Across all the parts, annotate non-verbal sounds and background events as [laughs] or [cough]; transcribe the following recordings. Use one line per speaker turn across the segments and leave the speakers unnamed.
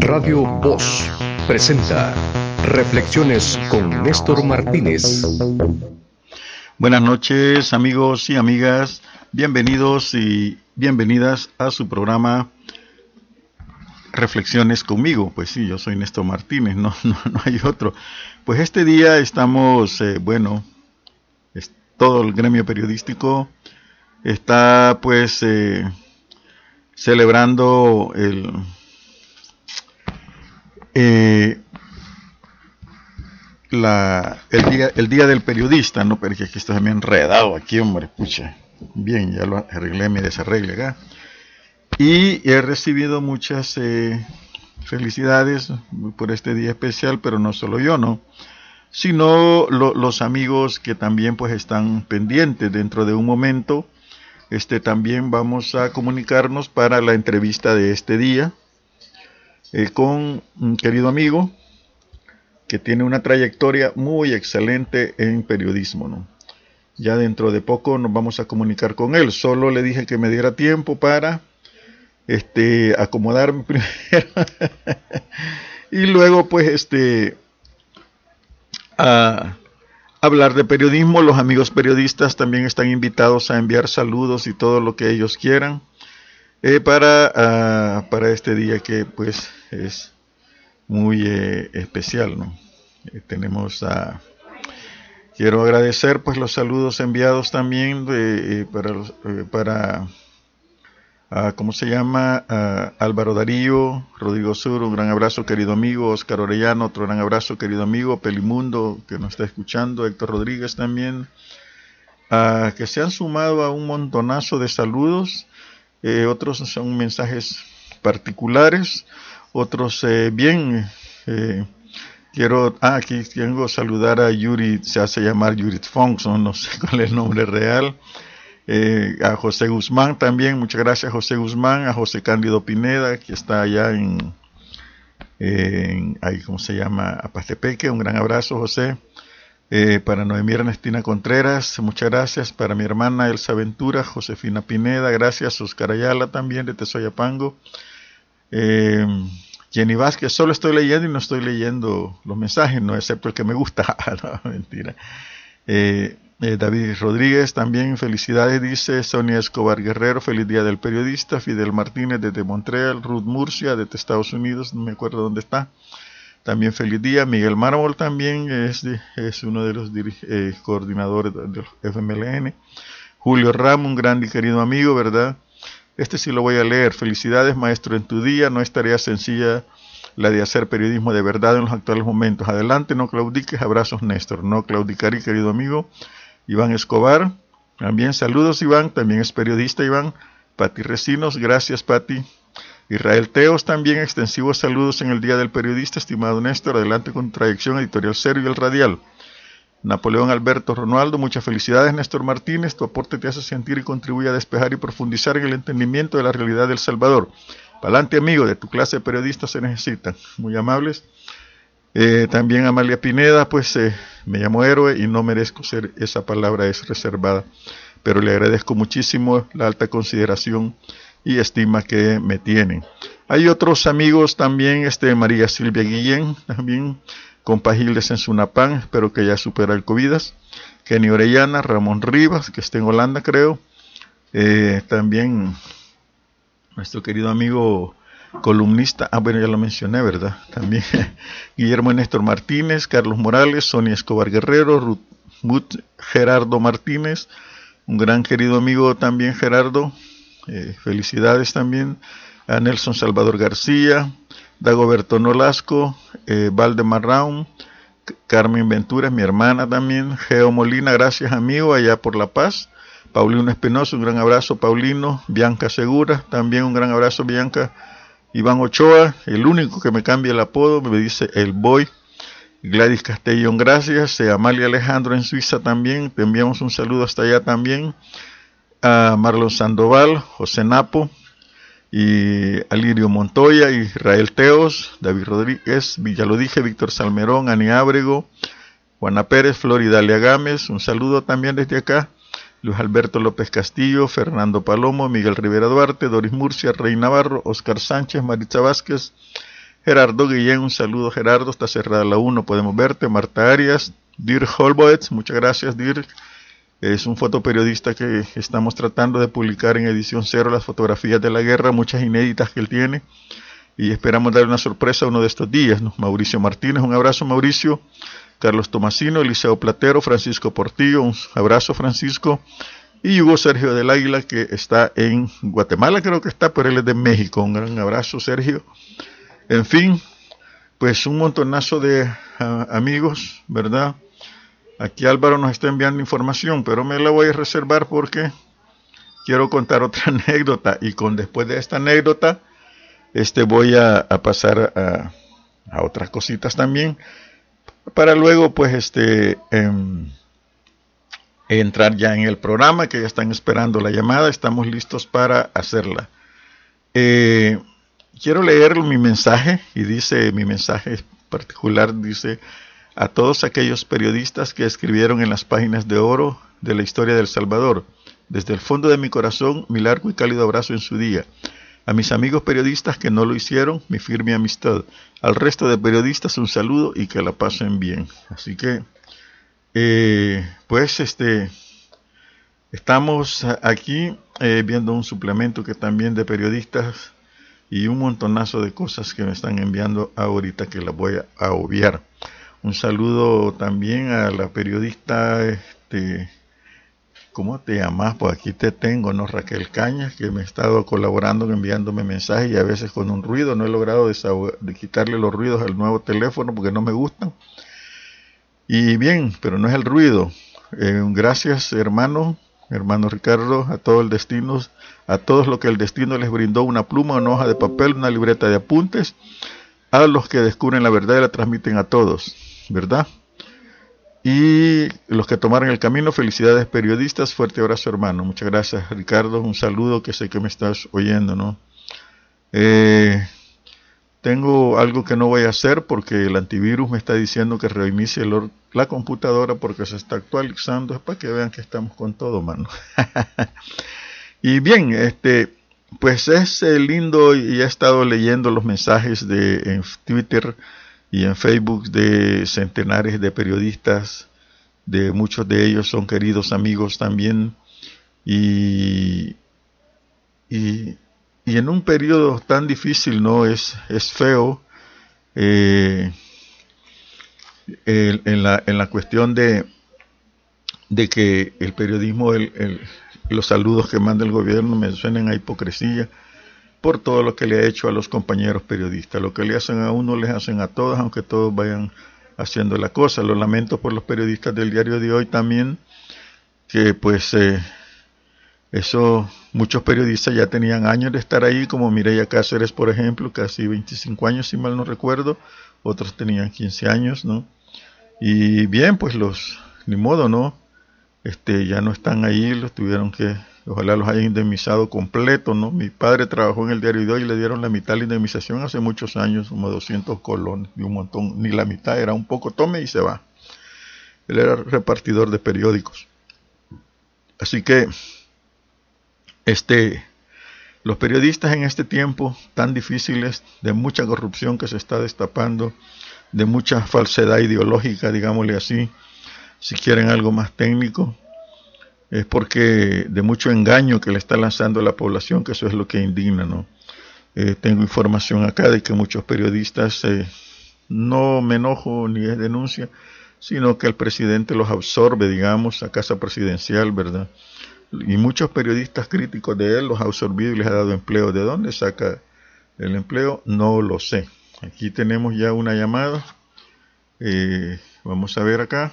Radio Voz presenta Reflexiones con Néstor Martínez.
Buenas noches amigos y amigas, bienvenidos y bienvenidas a su programa Reflexiones conmigo. Pues sí, yo soy Néstor Martínez, no, [laughs] no, hay otro. Pues este día estamos, eh, bueno, es todo el gremio periodístico está pues eh, celebrando el, eh, el, día, el día del periodista, ¿no? Pero es que aquí está bien enredado aquí, hombre, pucha. Bien, ya lo arreglé me desarregle acá. Y he recibido muchas eh, felicidades por este día especial, pero no solo yo, ¿no? Sino los amigos que también pues están pendientes dentro de un momento este, también vamos a comunicarnos para la entrevista de este día eh, con un querido amigo que tiene una trayectoria muy excelente en periodismo. ¿no? Ya dentro de poco nos vamos a comunicar con él. Solo le dije que me diera tiempo para este, acomodarme [laughs] primero. y luego pues este a, hablar de periodismo. Los amigos periodistas también están invitados a enviar saludos y todo lo que ellos quieran eh, para, ah, para este día que pues es muy eh, especial. ¿no? Eh, tenemos a... Quiero agradecer pues los saludos enviados también de, para, para ¿cómo se llama? Álvaro Darío, Rodrigo Sur, un gran abrazo querido amigo, Oscar Orellano, otro gran abrazo querido amigo, Pelimundo, que nos está escuchando, Héctor Rodríguez también, que se han sumado a un montonazo de saludos, eh, otros son mensajes particulares, otros eh, bien, eh, quiero, ah, aquí tengo saludar a Yuri, se hace llamar Yuri Fonson, no sé [laughs] cuál es el nombre real, eh, a José Guzmán también, muchas gracias José Guzmán, a José Cándido Pineda, que está allá en, ahí, ¿cómo se llama? A Pastepeque, un gran abrazo José. Eh, para Noemí Ernestina Contreras, muchas gracias. Para mi hermana Elsa Ventura, Josefina Pineda, gracias. Oscar Ayala también de Tesoyapango. Eh, Jenny Vázquez, solo estoy leyendo y no estoy leyendo los mensajes, no excepto el que me gusta. [laughs] no, mentira. Eh, eh, David Rodríguez también, felicidades, dice Sonia Escobar Guerrero, feliz día del periodista, Fidel Martínez desde Montreal, Ruth Murcia desde Estados Unidos, no me acuerdo dónde está, también feliz día, Miguel Mármol también es, es uno de los eh, coordinadores del FMLN, Julio Ramos, un gran y querido amigo, ¿verdad? Este sí lo voy a leer, felicidades maestro en tu día, no es tarea sencilla la de hacer periodismo de verdad en los actuales momentos. Adelante, no claudiques, abrazos Néstor, no claudicaré, querido amigo. Iván Escobar, también saludos Iván, también es periodista Iván. Pati Recinos, gracias Pati. Israel Teos, también extensivos saludos en el Día del Periodista, estimado Néstor, adelante con trayección editorial serio y el radial. Napoleón Alberto Ronaldo, muchas felicidades Néstor Martínez, tu aporte te hace sentir y contribuye a despejar y profundizar en el entendimiento de la realidad del Salvador. Palante amigo, de tu clase de periodistas se necesitan. Muy amables. Eh, también Amalia Pineda, pues eh, me llamo héroe y no merezco ser, esa palabra es reservada, pero le agradezco muchísimo la alta consideración y estima que me tienen. Hay otros amigos también, este María Silvia Guillén, también compa Gildes en Sunapán, espero que ya supera el COVID. Kenny Orellana, Ramón Rivas, que está en Holanda creo, eh, también nuestro querido amigo columnista, ah bueno ya lo mencioné, ¿verdad? También [laughs] Guillermo Néstor Martínez, Carlos Morales, Sonia Escobar Guerrero, Ruth, Gerardo Martínez, un gran querido amigo también Gerardo, eh, felicidades también, a Nelson Salvador García, Dagoberto Nolasco, eh, Valdemar Raum, Carmen Ventura, mi hermana también, Geo Molina, gracias amigo, allá por La Paz, Paulino Espinosa, un gran abrazo, Paulino, Bianca Segura, también un gran abrazo, Bianca, Iván Ochoa, el único que me cambia el apodo, me dice el boy. Gladys Castellón, gracias. Eh, Amalia Alejandro en Suiza también, te enviamos un saludo hasta allá también. A Marlon Sandoval, José Napo, y Alirio Montoya, Israel Teos, David Rodríguez, ya lo dije, Víctor Salmerón, Ani Ábrego, Juana Pérez, Floridalia Gámez, un saludo también desde acá. Luis Alberto López Castillo, Fernando Palomo, Miguel Rivera Duarte, Doris Murcia, Rey Navarro, Oscar Sánchez, Maritza Vázquez, Gerardo Guillén, un saludo Gerardo, está cerrada la 1, podemos verte, Marta Arias, Dirk Holboetz, muchas gracias Dirk, es un fotoperiodista que estamos tratando de publicar en edición cero las fotografías de la guerra, muchas inéditas que él tiene, y esperamos darle una sorpresa uno de estos días, Mauricio Martínez, un abrazo Mauricio, Carlos Tomasino, Eliseo Platero, Francisco Portillo, un abrazo Francisco, y Hugo Sergio del Águila que está en Guatemala, creo que está, pero él es de México. Un gran abrazo, Sergio. En fin, pues un montonazo de ah, amigos, ¿verdad? Aquí Álvaro nos está enviando información, pero me la voy a reservar porque quiero contar otra [laughs] anécdota. Y con después de esta anécdota, este voy a, pasar a, otras cositas también para luego pues este em, entrar ya en el programa que ya están esperando la llamada estamos listos para hacerla. Eh, quiero leer mi mensaje y dice mi mensaje particular dice a todos aquellos periodistas que escribieron en las páginas de oro de la historia del Salvador desde el fondo de mi corazón mi largo y cálido abrazo en su día a mis amigos periodistas que no lo hicieron, mi firme amistad. Al resto de periodistas un saludo y que la pasen bien. Así que, eh, pues, este, estamos aquí eh, viendo un suplemento que también de periodistas y un montonazo de cosas que me están enviando ahorita que las voy a, obviar. Un saludo también a la periodista este, ¿cómo te llamas? Pues aquí te tengo, ¿no? Raquel Cañas, que me ha estado colaborando, enviándome mensajes y a veces con un ruido. No he logrado quitarle los ruidos al nuevo teléfono porque no me gustan. Y bien, pero no es el ruido. Eh, gracias, hermano, hermano Ricardo, a todo el destino, a todos los que el destino les brindó una pluma, una hoja de papel, una libreta de apuntes, a los que descubren la verdad y la transmiten a todos, ¿verdad? Y los que tomaron el camino, felicidades periodistas, fuerte abrazo hermano. Muchas gracias Ricardo, un saludo que sé que me estás oyendo, ¿no? Eh, tengo algo que no voy a hacer porque el antivirus me está diciendo que reinicie la computadora porque se está actualizando, es para que vean que estamos con todo, mano. [laughs] y bien, este, pues es eh, lindo y he estado leyendo los mensajes de en Twitter y en Facebook de centenares de periodistas, de muchos de ellos son queridos amigos también, y, y, en un periodo tan difícil, ¿no? Es, es feo eh, en, la, en la cuestión de, de que el periodismo, el, los saludos que manda el gobierno me suenen a hipocresía por todo lo que le ha hecho a los compañeros periodistas. Lo que le hacen a uno les hacen a todos, aunque todos vayan haciendo la cosa. Lo lamento por los periodistas del diario de hoy también, que pues eh, eso, muchos periodistas ya tenían años de estar ahí, como Mireya Cáceres, por ejemplo, casi 25 años, si mal no recuerdo, otros tenían 15 años, ¿no? Y bien, pues los, ni modo, ¿no? Este, ya no están ahí, los tuvieron que Ojalá los hayan indemnizado completo, ¿no? Mi padre trabajó en el diario de hoy y le dieron la mitad de la indemnización hace muchos años, como 200 colones, y un montón, ni la mitad, era un poco, tome y se va. Él era repartidor de periódicos. Así que, este, los periodistas en este tiempo tan difíciles, de mucha corrupción que se está destapando, de mucha falsedad ideológica, digámosle así, si quieren algo más técnico, es porque de mucho engaño que le está lanzando a la población, que eso es lo que indigna, ¿no? Eh, tengo información acá de que muchos periodistas, eh, no me enojo ni es denuncia, sino que el presidente los absorbe, digamos, a casa presidencial, ¿verdad? Y muchos periodistas críticos de él los ha absorbido y les ha dado empleo. ¿De dónde saca el empleo? No lo sé. Aquí tenemos ya una llamada. Eh, vamos a ver acá.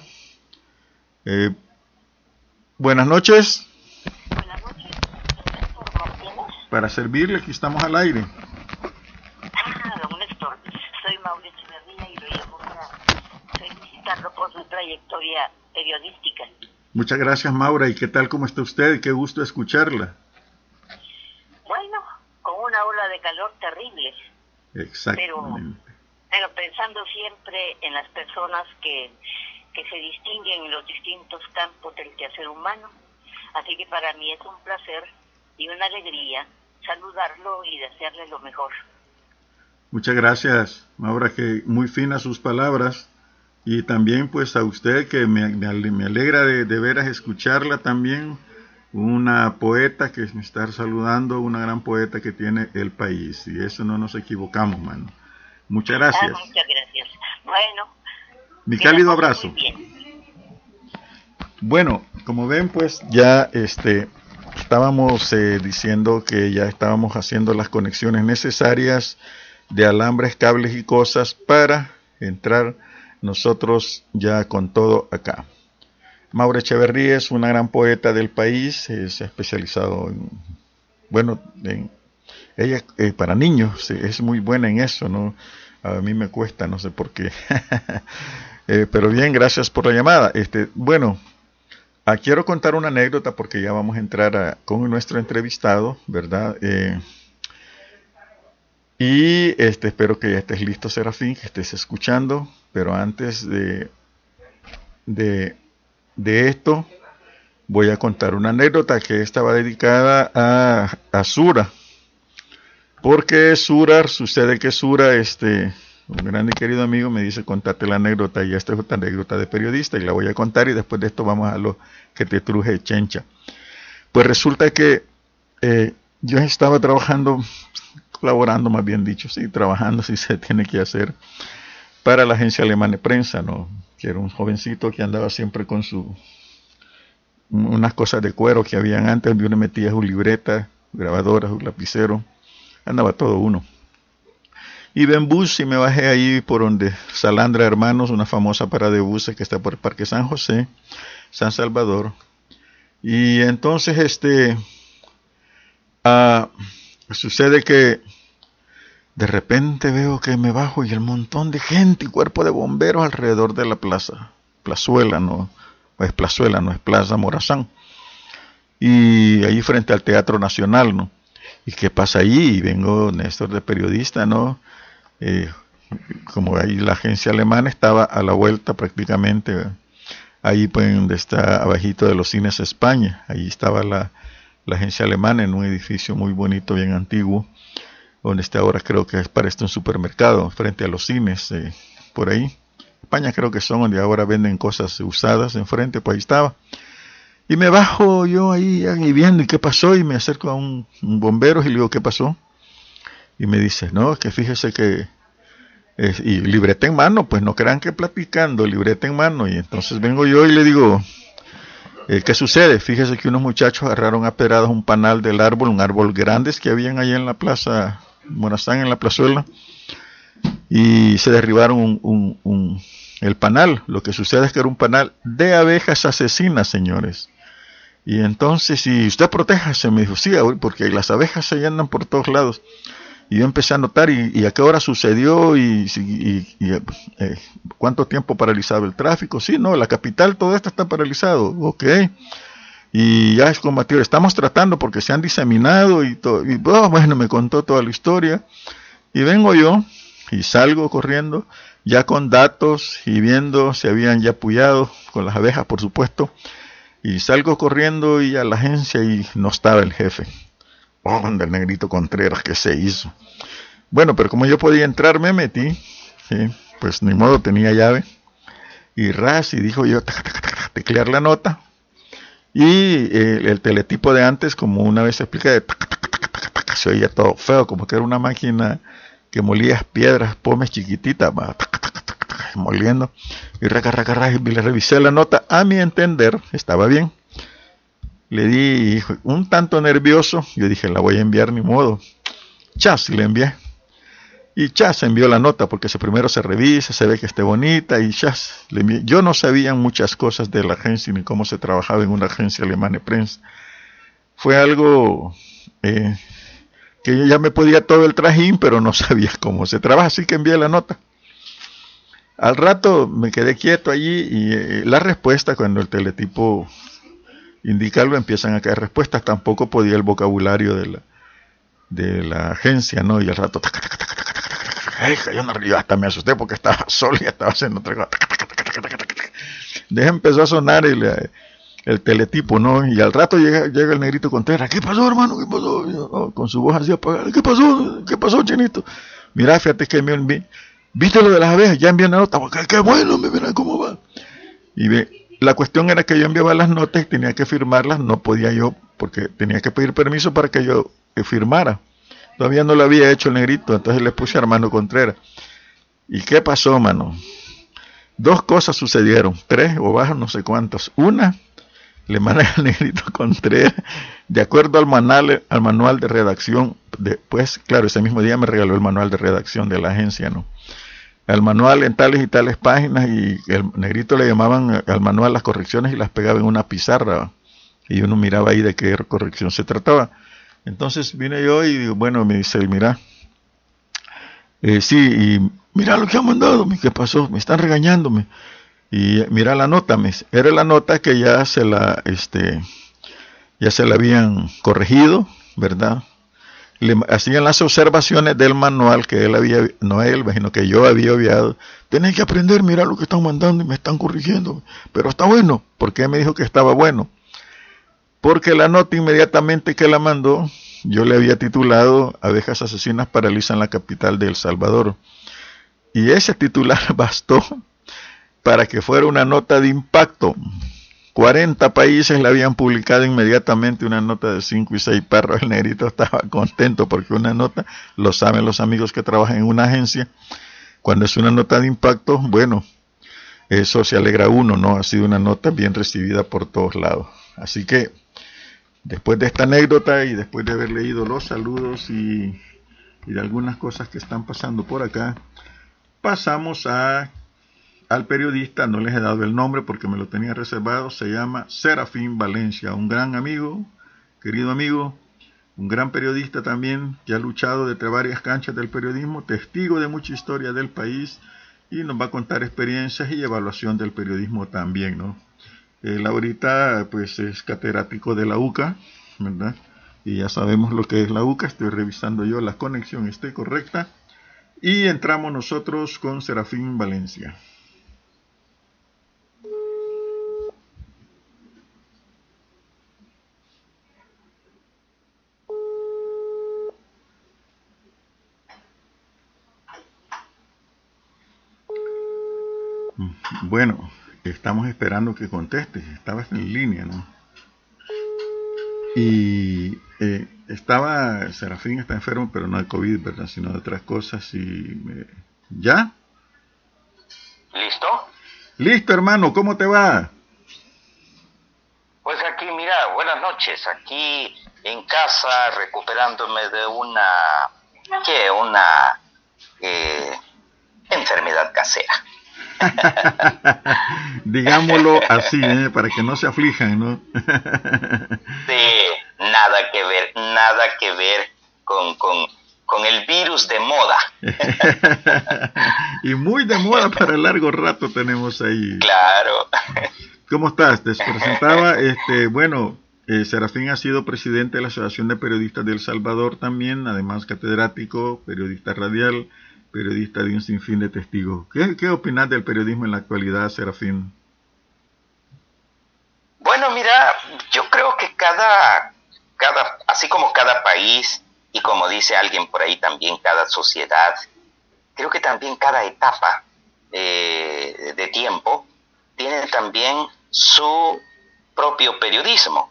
Buenas noches. Buenas noches. Para servirle, aquí estamos al aire.
Ah, don Néstor, soy Mauricio Medina y lo llamo para felicitarlo por su trayectoria periodística.
Muchas gracias, Maura. ¿Y qué tal, cómo está usted? Qué gusto escucharla.
Bueno, con una ola de calor terrible.
Exactamente.
Pero, pero pensando siempre en las personas que que se distinguen en los distintos campos del quehacer humano, Así que para mí es un placer y una alegría saludarlo y desearle lo mejor.
Muchas gracias, Maura, que muy finas sus palabras. Y también pues a usted que me, me alegra de, de, veras escucharla también, una poeta que me está saludando, una gran poeta que tiene el país. Y eso no nos equivocamos, mano. Muchas gracias.
Ah, muchas gracias. Bueno.
Mi cálido abrazo. Bueno, como ven, pues ya este estábamos eh, diciendo que ya estábamos haciendo las conexiones necesarias de alambres, cables y cosas para entrar nosotros ya con todo acá. Maura Echeverría es una gran poeta del país, se ha especializado en, bueno, en, ella eh, para niños es muy buena en eso, ¿no? A mí me cuesta, no sé por qué. [laughs] eh, pero bien, gracias por la llamada. Este, bueno, Ah, quiero contar una anécdota porque ya vamos a entrar con nuestro entrevistado, ¿verdad? Eh, y este, espero que ya estés listo, Serafín, que estés escuchando. Pero antes de, de, de esto, voy a contar una anécdota que estaba dedicada a, a Sura. Porque Sura, sucede que Sura, este, un grande y querido amigo me dice, contate la anécdota, y esta es otra anécdota de periodista, y la voy a contar, y después de esto vamos a lo que te truje chencha. Pues resulta que eh, yo estaba trabajando, colaborando más bien dicho, sí, trabajando [laughs] si se tiene que hacer, para la agencia alemana de prensa, ¿no? Que era un jovencito que andaba siempre con su unas cosas de cuero que habían antes, yo le metía su libreta, grabadora, su lapicero, andaba todo uno. Iba en bus y me bajé ahí por donde Salandra Hermanos, una famosa parada de buses que está por el Parque San José, San Salvador. Y entonces este uh, sucede que de repente veo que me bajo y el montón de gente y cuerpo de bomberos alrededor de la plaza. Plazuela, no, es Plazuela, no es Plaza Morazán. Y ahí frente al Teatro Nacional, ¿no? ¿Y qué pasa ahí? Y vengo Néstor de periodista, ¿no? Eh, como ahí la agencia alemana estaba a la vuelta prácticamente, ahí pues donde está abajito de los cines España, ahí estaba la, agencia alemana en un edificio muy bonito, bien antiguo, donde está ahora creo que es para un supermercado, frente a los cines, eh, por ahí. España creo que son donde ahora venden cosas usadas enfrente, pues ahí estaba. Y me bajo yo ahí, viendo y qué pasó y me acerco a un bombero y le digo, ¿qué pasó? Y me dice, no, que fíjese que... y libreta en mano, pues no crean que platicando, libreta en mano. Y entonces vengo yo y le digo, eh, ¿qué sucede? Fíjese que unos muchachos agarraron a pedradas un panal del árbol, un árbol grande que habían ahí en la plaza Morazán, en la plazuela, y se derribaron un, un, el panal. Lo que sucede es que era un panal de abejas asesinas, señores. Y entonces, si usted se me dijo, sí, porque las abejas se andan por todos lados. Y yo empecé a notar y, a qué hora sucedió y, eh, cuánto tiempo paralizado el tráfico. Sí, no, la capital, todo esto está paralizado. Ok. Y ya es combatido. Estamos tratando porque se han diseminado y todo. Y oh, bueno, me contó toda la historia. Y vengo yo y salgo corriendo ya con datos y viendo si habían ya apoyado con las abejas, por supuesto. Y salgo corriendo y a la agencia y no estaba el jefe. Oh, del negrito Contreras que se hizo. Bueno, pero como yo podía entrar, me metí. Pues ni modo, tenía llave. Y ras, y dijo yo, teclear la nota. Y el, teletipo de antes, como una vez expliqué, se oía todo feo, como que era una máquina que molía piedras, pomes chiquititas, moliendo. Y raca, raca, y le revisé la nota. A mi entender, estaba bien le di un tanto nervioso, yo dije, la voy a enviar ni modo. Chas, le envié. Y Chas envió la nota porque primero se revisa, se ve que esté bonita y Chas le envié. Yo no sabía muchas cosas de la agencia ni cómo se trabajaba en una agencia alemana de prensa. Fue algo eh, que yo ya me podía todo el trajín, pero no [laughs] sabía cómo se trabaja, así que envié la nota. Al rato me quedé quieto allí y eh, la respuesta cuando el teletipo indicarlo, empiezan a caer respuestas. Tampoco podía el vocabulario de la, de la agencia, ¿no? Y al rato, yo, hasta me asusté porque estaba solo y estaba haciendo otra cosa. Deja empezó a sonar y el teletipo, ¿no? Y al rato llega, llega el negrito Contreras, ¿qué pasó, hermano? ¿Qué pasó? con su voz así apagada, ¿qué pasó? ¿Qué pasó, chinito? Mira, fíjate que me, ¿viste lo de las abejas? Ya envié una nota, qué, qué bueno, verá cómo va. Y ve, la cuestión era que yo enviaba las notas y tenía que firmarlas, no podía yo, porque tenía que pedir permiso para que yo firmara. Todavía no lo había hecho el negrito, entonces le puse a hermano Contreras. ¿Y qué pasó, mano? Dos cosas sucedieron, tres o bajas, no sé cuántas. Una, le mandé al negrito [laughs] Contreras, de acuerdo al manual, al manual de redacción, después, claro, ese mismo día me regaló el manual de redacción de la agencia, ¿no? Al manual en tales y tales páginas y el negrito le llamaban al manual las correcciones y las pegaba en una pizarra y uno miraba ahí de qué corrección se trataba. Entonces vine yo y bueno, me dice, mira, eh, sí, y mira lo que han mandado, ¿qué pasó? Me están regañándome. Y mira la nota, me, era la nota que ya se la, este, ya se la habían corregido, ¿verdad? Le hacían las observaciones del manual que él había, no él, sino que yo había obviado. Tenés que aprender, mira lo que están mandando y me están corrigiendo. Pero está bueno. ¿Por qué me dijo que estaba bueno? Porque la nota inmediatamente que la mandó, yo le había titulado Abejas asesinas paralizan la capital de El Salvador. Y ese titular [laughs] bastó para que fuera una nota de impacto. 40 países le habían publicado inmediatamente una nota de 5 y 6 perros. El negrito estaba contento porque una nota, lo saben los amigos que trabajan en una agencia, cuando es una nota de impacto, bueno, eso se alegra uno, ¿no? Ha sido una nota bien recibida por todos lados. Así que Después de esta anécdota y después de haber leído los saludos y, de algunas cosas que están pasando por acá, pasamos a, al periodista, no les he dado el nombre porque me lo tenía reservado, se llama Serafín Valencia, un gran amigo, querido amigo, un gran periodista también, que ha luchado desde varias canchas del periodismo, testigo de mucha historia del país y nos va a contar experiencias y evaluación del periodismo también, ¿no? Él ahorita pues es catedrático de la UCA, ¿verdad? Y ya sabemos lo que es la UCA, estoy revisando yo la conexión, esté correcta. Y entramos nosotros con Serafín Valencia. Bueno, estamos esperando que conteste. Estabas en línea, ¿no? Y eh, estaba, Serafín está enfermo, pero no de COVID, ¿verdad? Sino de otras cosas. Y ¿Ya?
¿Listo?
Listo, hermano. ¿Cómo te va?
Pues aquí, mira, buenas noches. Aquí en casa, recuperándome de una, ¿qué? Una eh, enfermedad casera. [laughs]
Digámoslo así, ¿eh? para que no se aflijan, ¿no? [laughs]
sí, nada que ver, nada que ver con, con, con el virus de moda. [laughs]
y muy de moda para largo rato tenemos ahí.
Claro.
¿Cómo estás? Te presentaba, este, bueno, eh, Serafín ha sido presidente de la Asociación de Periodistas de El Salvador también, además catedrático, periodista radial, periodista de un sinfín de testigos. ¿Qué, qué opinas del periodismo en la actualidad, Serafín?
Bueno, mira, yo creo que cada, cada, así como cada país y como dice alguien por ahí también cada sociedad, creo que también cada etapa eh, de tiempo tiene también su propio periodismo.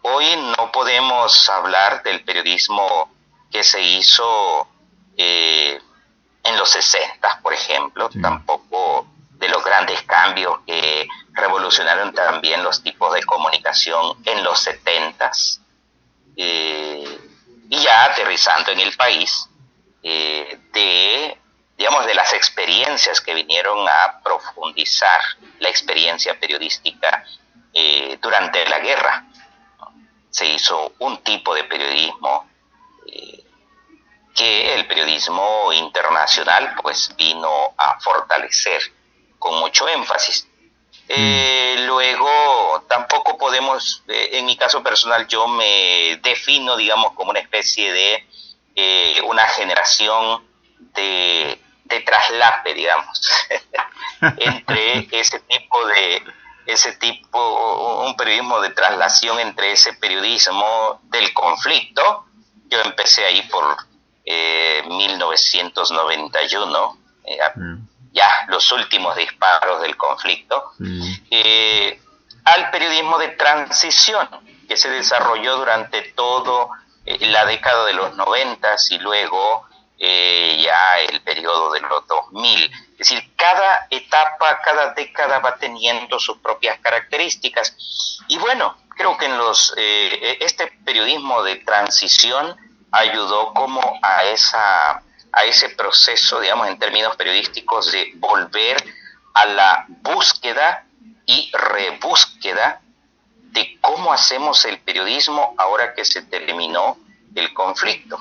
Hoy no podemos hablar del periodismo que se hizo eh, en los 60, por ejemplo, tampoco de los grandes cambios que revolucionaron también los tipos de comunicación en los 70 eh, y ya aterrizando en el país eh, de digamos de las experiencias que vinieron a profundizar la experiencia periodística eh, durante la guerra. Se hizo un tipo de periodismo que el periodismo internacional pues vino a fortalecer con mucho énfasis. Eh, mm. luego, tampoco podemos, eh, en mi caso personal, yo me defino, digamos, como una especie de eh, una generación de, de traslape, digamos, [laughs] entre ese tipo de, ese tipo, un periodismo de traslación entre ese periodismo del conflicto. Yo empecé ahí por 1991, eh, mm. ya los últimos disparos del conflicto, eh, al periodismo de transición que se desarrolló durante todo eh, la década de los 90 y luego ya el periodo de los 2000. Es decir, cada etapa, cada década va teniendo sus propias características. Y bueno, creo que en los este periodismo de transición ayudó como a esa a ese proceso, digamos, en términos periodísticos, de volver a la búsqueda y rebúsqueda de cómo hacemos el periodismo ahora que se terminó el conflicto,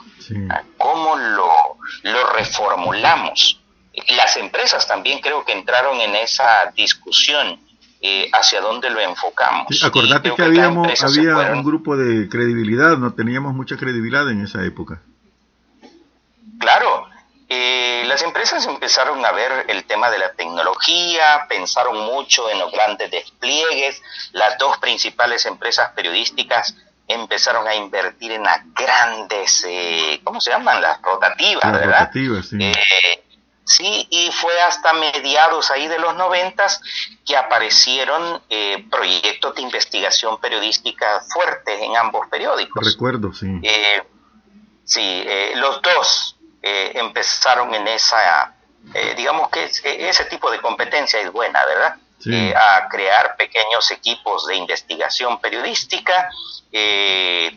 ah, cómo lo, lo reformulamos. Las empresas también creo que entraron en esa discusión eh, hacia dónde lo enfocamos.
acordate que, habíamos, había un grupo de credibilidad, no teníamos mucha credibilidad en esa época.
Claro, eh, las empresas empezaron a ver el tema de la tecnología, pensaron mucho en los grandes despliegues, las dos principales empresas periodísticas empezaron a invertir en las grandes, eh, ¿cómo se llaman? Las rotativas, las ¿verdad? Rotativas, sí. Sí, y fue hasta mediados ahí de los noventas que aparecieron eh, proyectos de investigación periodística fuertes en ambos periódicos.
Recuerdo, sí.
Eh, sí, eh, los dos empezaron en esa, digamos que ese tipo de competencia es buena, ¿verdad? a crear pequeños equipos de investigación periodística.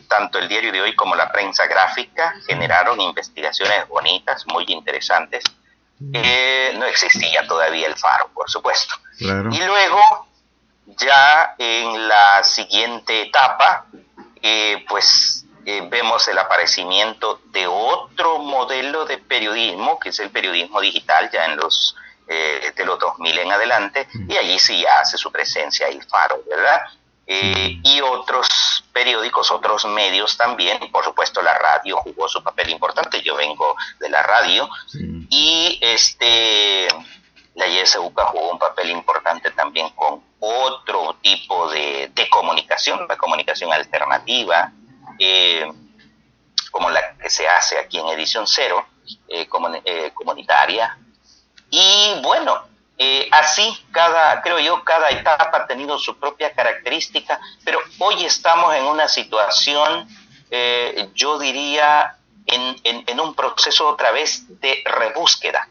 tanto el diario de hoy como la prensa gráfica generaron investigaciones bonitas, muy interesantes eh, no existía todavía el faro, por supuesto. Y luego, ya en la siguiente etapa, eh, pues eh, vemos el aparecimiento de otro modelo de periodismo, que es el periodismo digital, ya en los de los 2000 en adelante, y allí sí ya hace su presencia el faro, ¿verdad? Eh, y otros periódicos, otros medios también, por supuesto la radio jugó su papel importante, yo vengo de la radio, y este la YSUCA jugó un papel importante también con otro tipo de, comunicación, la comunicación alternativa, eh, como la que se hace aquí en Edición Cero, eh, comunitaria. Y bueno, eh, así, cada, creo yo, cada etapa ha tenido su propia característica, pero hoy estamos en una situación, eh, yo diría, en, un proceso otra vez de rebúsqueda.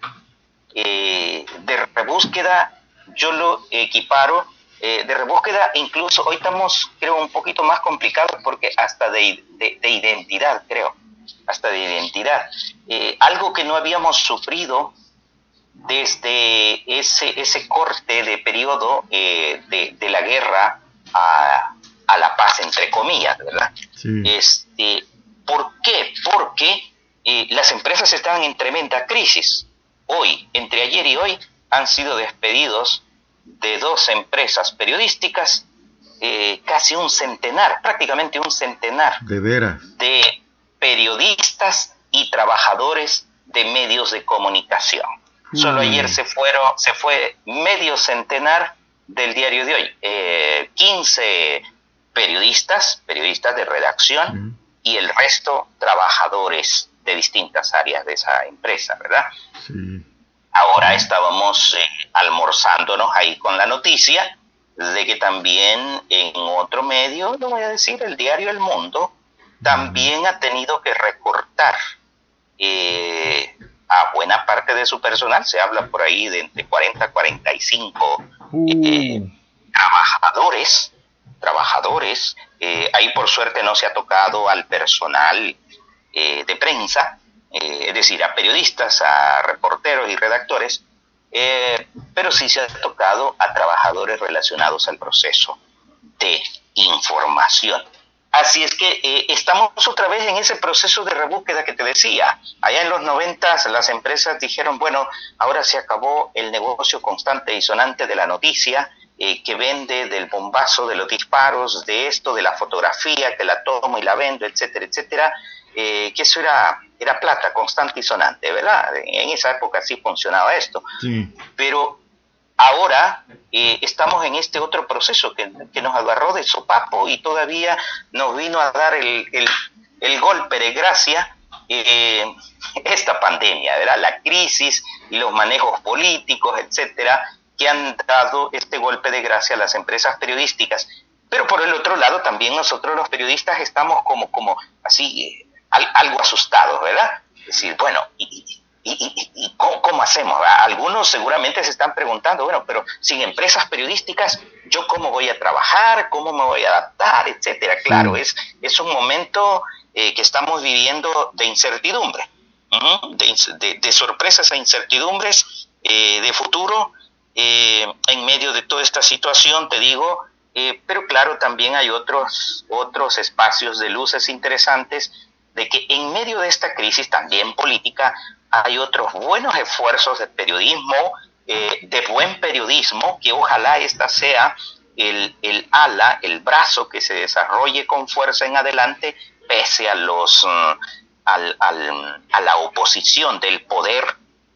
Eh, de rebúsqueda, yo lo equiparo, de rebúsqueda, incluso hoy estamos, creo, un poquito más complicados porque hasta de, de identidad, creo, hasta de identidad. algo que no habíamos sufrido desde ese, ese corte de periodo eh, de, la guerra a, la paz, entre comillas, ¿verdad? Este, ¿Por qué? Porque eh, las empresas están en tremenda crisis. Hoy, entre ayer y hoy, han sido despedidos de dos empresas periodísticas eh, casi un centenar, prácticamente un centenar
de, veras.
de periodistas y trabajadores de medios de comunicación. Solo ayer se fueron, se fue medio centenar del diario de hoy. Eh, 15 periodistas, periodistas de redacción, y el resto trabajadores de distintas áreas de esa empresa, ¿verdad? Ahora estábamos eh, almorzándonos ahí con la noticia de que también en otro medio, lo voy a decir, el diario El Mundo, también ha tenido que recortar eh, a buena parte de su personal, se habla por ahí de entre 40 a 45 eh, uh. trabajadores, trabajadores, eh, ahí por suerte no se ha tocado al personal eh, de prensa, es decir, a periodistas, a reporteros y redactores, pero sí se ha tocado a trabajadores relacionados al proceso de información. Así es que eh, estamos otra vez en ese proceso de rebúsqueda que te decía. Allá en los noventas las empresas dijeron, bueno, ahora se acabó el negocio constante y sonante de la noticia, eh, que vende del bombazo, de los disparos, de esto, de la fotografía, que la tomo y la vendo, etcétera, etcétera, eh, que eso era, era plata constante y sonante, ¿verdad? En esa época sí funcionaba esto. Sí. Pero ahora eh, estamos en este otro proceso que, nos agarró de sopapo y todavía nos vino a dar el, el, golpe de gracia eh, esta pandemia, ¿verdad? La crisis y los manejos políticos, etcétera, que han dado este golpe de gracia a las empresas periodísticas. Pero por el otro lado, también nosotros los periodistas estamos como, como así, eh, algo asustados, ¿verdad? Es decir, bueno, ¿y, [laughs] y, cómo, hacemos? Algunos seguramente se están preguntando, bueno, pero sin empresas periodísticas, ¿yo cómo voy a trabajar? ¿Cómo me voy a adaptar? Etcétera. Claro, es, es un momento eh, que estamos viviendo de incertidumbre, de, sorpresas e incertidumbres eh, de futuro eh, en medio de toda esta situación, te digo, pero claro, también hay otros, otros espacios de luces interesantes de que en medio de esta crisis también política hay otros buenos esfuerzos de periodismo, eh, de buen periodismo, que ojalá esta sea el, el, ala, el brazo que se desarrolle con fuerza en adelante, pese a los mm, al, al, a la oposición del poder,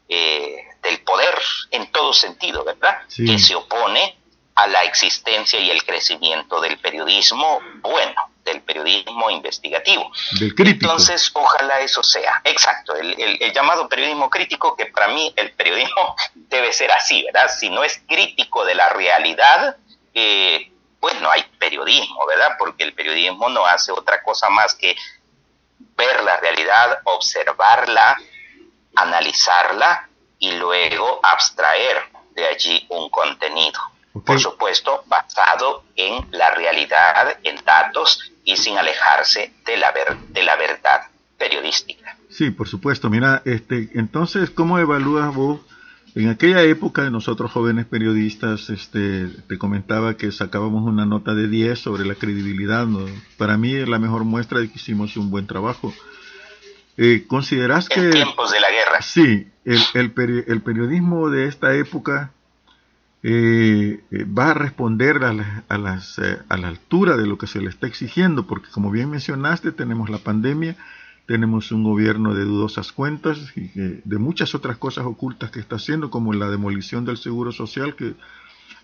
eh, del poder en todo sentido, ¿verdad? Que se opone a la existencia y el crecimiento del periodismo bueno del periodismo investigativo. Entonces, ojalá eso sea. Exacto, el, llamado periodismo crítico, que para mí el periodismo [laughs] debe ser así, ¿verdad? Si no es crítico de la realidad, eh, pues no hay periodismo, ¿verdad? Porque el periodismo no hace otra cosa más que ver la realidad, observarla, analizarla y luego abstraer de allí un contenido. Por supuesto, basado en la realidad, en datos y sin alejarse de la, ver, de la verdad periodística.
Sí, por supuesto. Mira, este, entonces, ¿cómo evalúas vos? En aquella época, de nosotros jóvenes periodistas, este, te comentaba que sacábamos una nota de 10 sobre la credibilidad. Para mí es la mejor muestra de que hicimos un buen trabajo. Eh, ¿Consideras que... En
tiempos de la guerra.
Sí, el, el, el periodismo de esta época eh, eh, va a responder a la, las, eh, a la altura de lo que se le está exigiendo, porque como bien mencionaste, tenemos la pandemia, tenemos un gobierno de dudosas cuentas y de muchas otras cosas ocultas que está haciendo, como la demolición del seguro social, que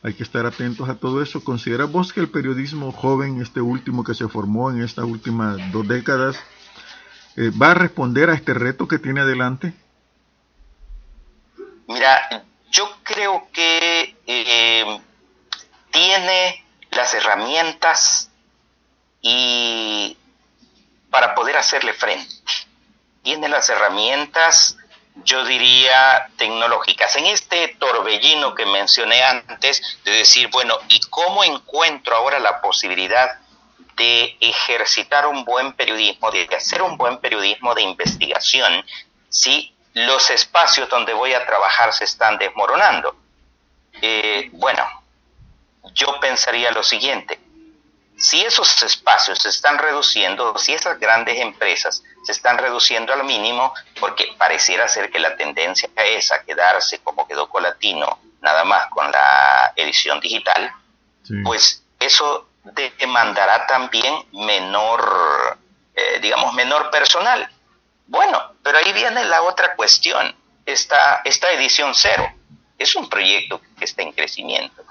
hay que estar atentos a todo eso. ¿Considera vos que el periodismo joven, este último que se formó en estas últimas dos décadas, va a responder a este reto que tiene adelante?
Mira, yo creo que eh, tiene las herramientas y para poder hacerle frente. Tiene las herramientas, yo diría, tecnológicas. En este torbellino que mencioné antes, de decir, bueno, ¿y cómo encuentro ahora la posibilidad de ejercitar un buen periodismo, de hacer un buen periodismo de investigación, si los espacios donde voy a trabajar se están desmoronando. Eh, bueno, yo pensaría lo siguiente, si esos espacios se están reduciendo, si esas grandes empresas se están reduciendo al mínimo, porque pareciera ser que la tendencia es a quedarse como quedó Colatino, nada más con la edición digital, pues eso demandará también menor, eh, digamos, menor personal. Bueno, pero ahí viene la otra cuestión. Esta, esta edición cero es un proyecto que está en crecimiento.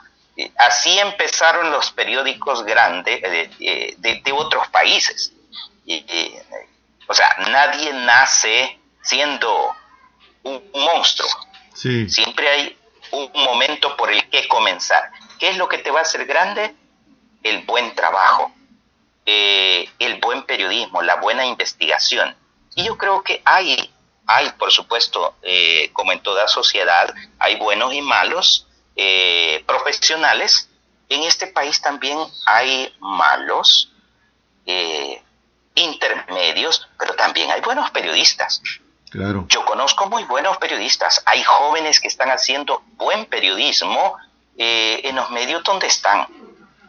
Así empezaron los periódicos grandes de, de, otros países. o sea, nadie nace siendo un, monstruo. Siempre hay un momento por el que comenzar. ¿Qué es lo que te va a hacer grande? El buen trabajo, eh, el buen periodismo, la buena investigación. Y yo creo que hay, hay por supuesto, eh, como en toda sociedad, hay buenos y malos eh, profesionales. En este país también hay malos, eh, intermedios, pero también hay buenos periodistas. Claro. Yo conozco muy buenos periodistas. Hay jóvenes que están haciendo buen periodismo en los medios donde están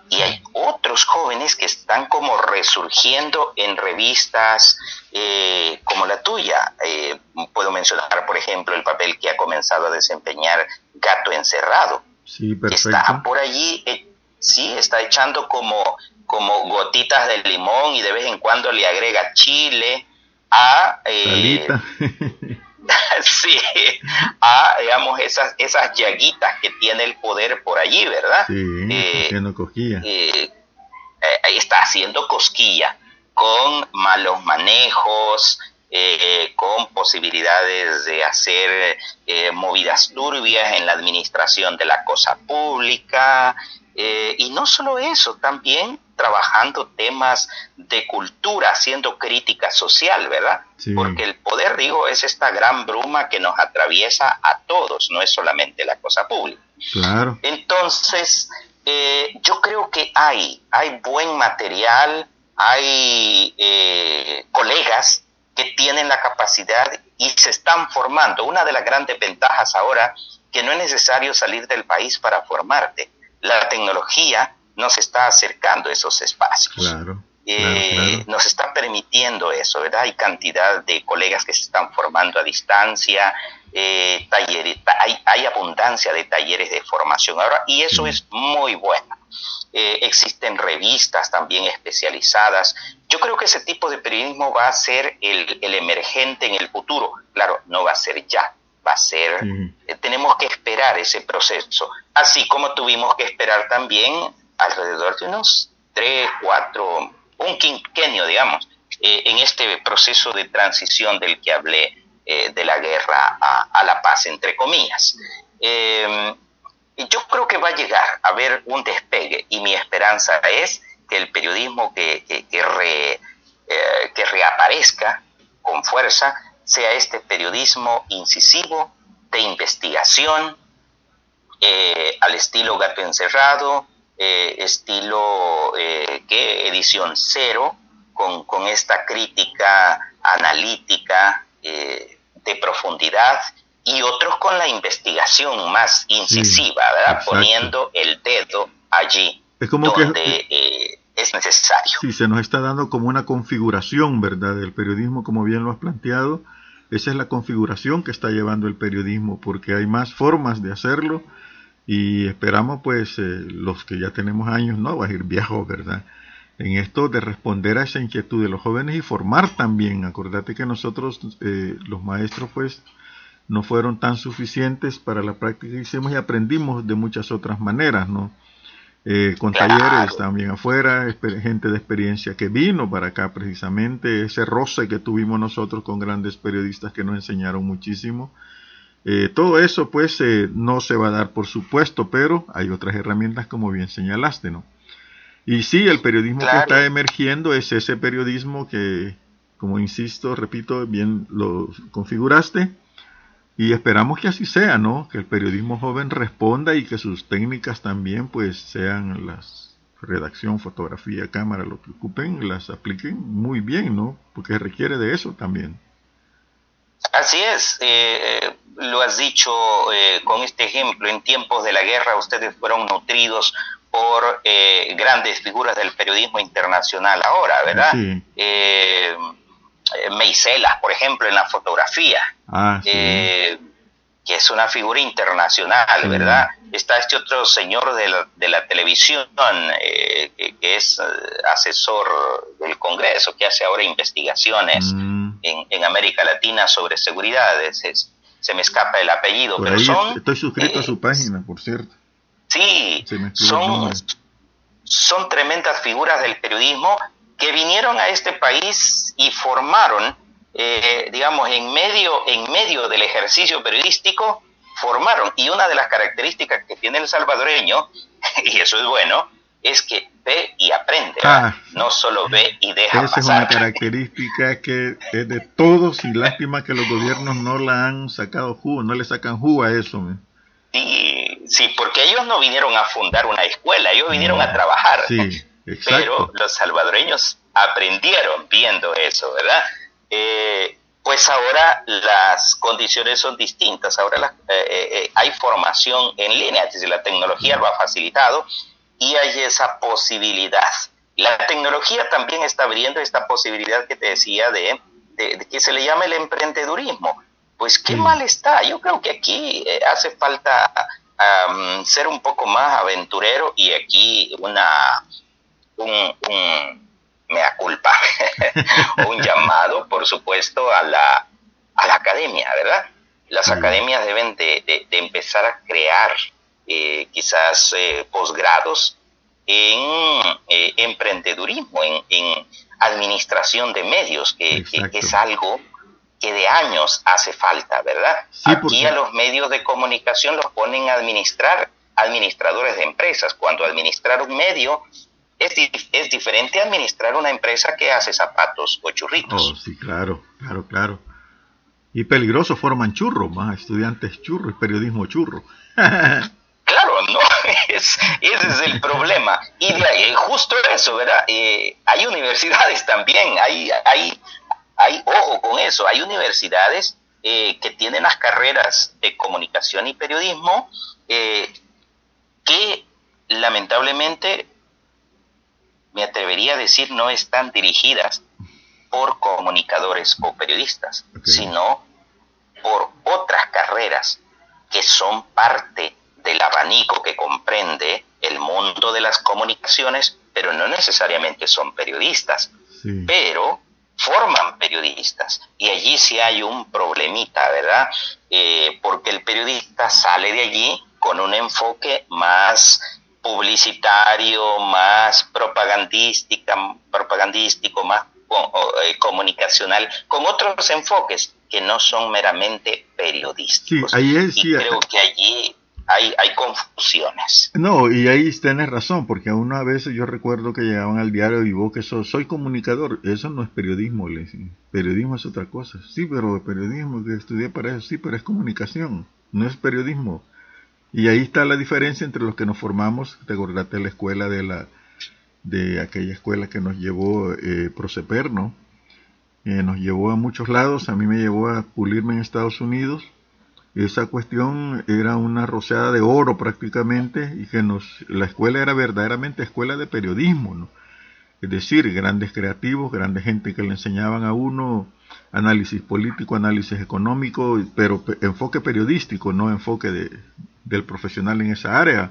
y hay otros jóvenes que están como resurgiendo en revistas eh, como la tuya. Eh, puedo mencionar, por ejemplo, el papel que ha comenzado a desempeñar Gato Encerrado.
Sí, perfecto.
Está por allí, eh, sí, está echando como, como gotitas de limón y de vez en cuando le agrega chile a... [laughs] [laughs] sí, a, digamos, esas, esas llaguitas que tiene el poder por allí, ¿verdad?
Sí,
Eh,
haciendo cosquillas.
eh, eh, está haciendo cosquilla con malos manejos, eh, con posibilidades de hacer eh, movidas turbias en la administración de la cosa pública, eh, y no solo eso, también trabajando temas de cultura, haciendo crítica social, ¿verdad?
Sí.
Porque el poder, digo, es esta gran bruma que nos atraviesa a todos, no es solamente la cosa pública.
Claro.
Entonces, eh, yo creo que hay, hay buen material, hay eh, colegas que tienen la capacidad y se están formando. Una de las grandes ventajas ahora que no es necesario salir del país para formarte. La tecnología nos está acercando a esos espacios.
Claro.
Eh,
claro, claro.
nos está permitiendo eso, ¿verdad? Hay cantidad de colegas que se están formando a distancia, eh, talleres, hay, hay abundancia de talleres de formación ahora y eso es muy bueno. Eh, existen revistas también especializadas. Yo creo que ese tipo de periodismo va a ser el, el emergente en el futuro. Claro, no va a ser ya, va a ser... Eh, tenemos que esperar ese proceso, así como tuvimos que esperar también alrededor de unos tres, cuatro, un quinquenio, digamos, eh, en este proceso de transición del que hablé, eh, de la guerra a, a la paz, entre comillas. Y yo creo que va a llegar a haber un despegue y mi esperanza es que el periodismo que, que, que, re- que reaparezca con fuerza sea este periodismo incisivo de investigación eh, al estilo gato encerrado, eh, estilo eh, ¿qué? edición cero, con, con esta crítica analítica eh, de profundidad y otros con la investigación más incisiva, ¿verdad?
exacto.
Poniendo el dedo allí
Es como que
donde eh, es necesario.
sí, se nos está dando como una configuración, ¿verdad? Del periodismo, como bien lo has planteado. Esa es la configuración que está llevando el periodismo, porque hay más formas de hacerlo y esperamos, pues, eh, los que ya tenemos años, no va a ir viejos, ¿verdad? En esto de responder a esa inquietud de los jóvenes y formar también. Acordate que nosotros, eh, los maestros, pues, no fueron tan suficientes para la práctica que hicimos y aprendimos de muchas otras maneras, ¿no? Eh, con
Claro.
talleres también afuera, gente de experiencia que vino para acá precisamente, ese roce que tuvimos nosotros con grandes periodistas que nos enseñaron muchísimo. Eh, todo eso pues eh, no se va a dar por supuesto, pero hay otras herramientas como bien señalaste, ¿no? Y sí, el periodismo que está emergiendo es ese periodismo que, como insisto, repito, bien lo configuraste, y esperamos que así sea, ¿no? Que el periodismo joven responda y que sus técnicas también pues sean las redacción, fotografía, cámara, lo que ocupen, las apliquen muy bien, ¿no? Porque requiere de eso también.
Así es, eh, lo has dicho eh, con este ejemplo, en tiempos de la guerra ustedes fueron nutridos por eh, grandes figuras del periodismo internacional ahora, ¿verdad?
Sí.
Eh, Meiselas, por ejemplo, en la fotografía,
Ah, sí.
eh, que es una figura internacional,
Sí.
¿verdad? Está este otro señor de la, de la televisión, eh, que, que es asesor del Congreso, que hace ahora investigaciones
Mm,
en, en América Latina sobre seguridad. es- es- se me escapa el apellido,
por
pero
ahí
son,
estoy suscrito a su página, por cierto.
sí, son tremendas figuras del periodismo que vinieron a este país y formaron, eh, digamos, en medio, en medio del ejercicio periodístico, formaron. Y una de las características que tiene el salvadoreño, [laughs] y eso es bueno, es que ve y aprende.
Ah.
no solo ve y deja
Esa es una
pasar.
característica que es de todos y lástima que los gobiernos no la han sacado jugo, no le sacan jugo a eso.
Sí, sí, porque ellos no vinieron a fundar una escuela, ellos vinieron a trabajar.
Sí,
Pero los salvadoreños aprendieron viendo eso, ¿verdad? Eh, pues ahora las condiciones son distintas, ahora las- eh, eh, eh, hay formación en línea, es decir, la tecnología lo ha facilitado y hay esa posibilidad. La tecnología también está abriendo esta posibilidad que te decía de, de- de que se le llama el emprendedurismo. Pues qué
Sí.
mal está. Yo creo que aquí eh, hace falta am, ser un poco más aventurero y aquí una un, un mea culpa [laughs] un llamado, por supuesto, a la, a la academia, ¿verdad? Las
Sí.
academias deben de, de- de empezar a crear eh, quizás eh, posgrados en eh, emprendedurismo, en, administración de medios, que, es algo que de años hace falta, ¿verdad? Aquí a los medios de comunicación los ponen a administrar administradores de empresas, cuando administrar un medio es, es diferente administrar una empresa que hace zapatos o churritos.
Oh, sí, claro, claro, claro. Y peligroso forman churros, más estudiantes churros y periodismo churro. [laughs]
claro, no, [laughs] es, ese es el problema. Y justo eso, ¿verdad? Eh, hay universidades [laughs] también, hay, hay, hay, ojo con eso, hay universidades eh, que tienen las carreras de comunicación y periodismo eh, que lamentablemente me atrevería a decir no están dirigidas por comunicadores o periodistas, sino por otras carreras que son parte del abanico que comprende el mundo de las comunicaciones, pero no necesariamente son periodistas, pero forman periodistas. Y allí sí hay un problemita, ¿verdad? Eh, porque el periodista sale de allí con un enfoque más publicitario, más propagandística, propagandístico, más eh, comunicacional, con otros enfoques que no son meramente periodísticos.
Sí, ahí es,
y creo que allí hay, hay confusiones.
No, y ahí tienes razón, porque a uno a veces yo recuerdo que llegaban al diario y vos que soy comunicador, eso no es periodismo, le periodismo es otra cosa. Sí, pero periodismo, que estudié para eso, sí, pero es comunicación, no es periodismo. Y ahí está la diferencia entre los que nos formamos, te acordaste de la escuela de la de aquella escuela que nos llevó eh, Proceper, ¿no? Eh, nos llevó a muchos lados, a mí me llevó a pulirme en Estados Unidos. Esa cuestión era una rociada de oro prácticamente y que nos, la escuela era verdaderamente escuela de periodismo, ¿no? Es decir, grandes creativos, grandes gente que le enseñaban a uno análisis político, análisis económico, pero enfoque periodístico, no enfoque de, del profesional en esa área.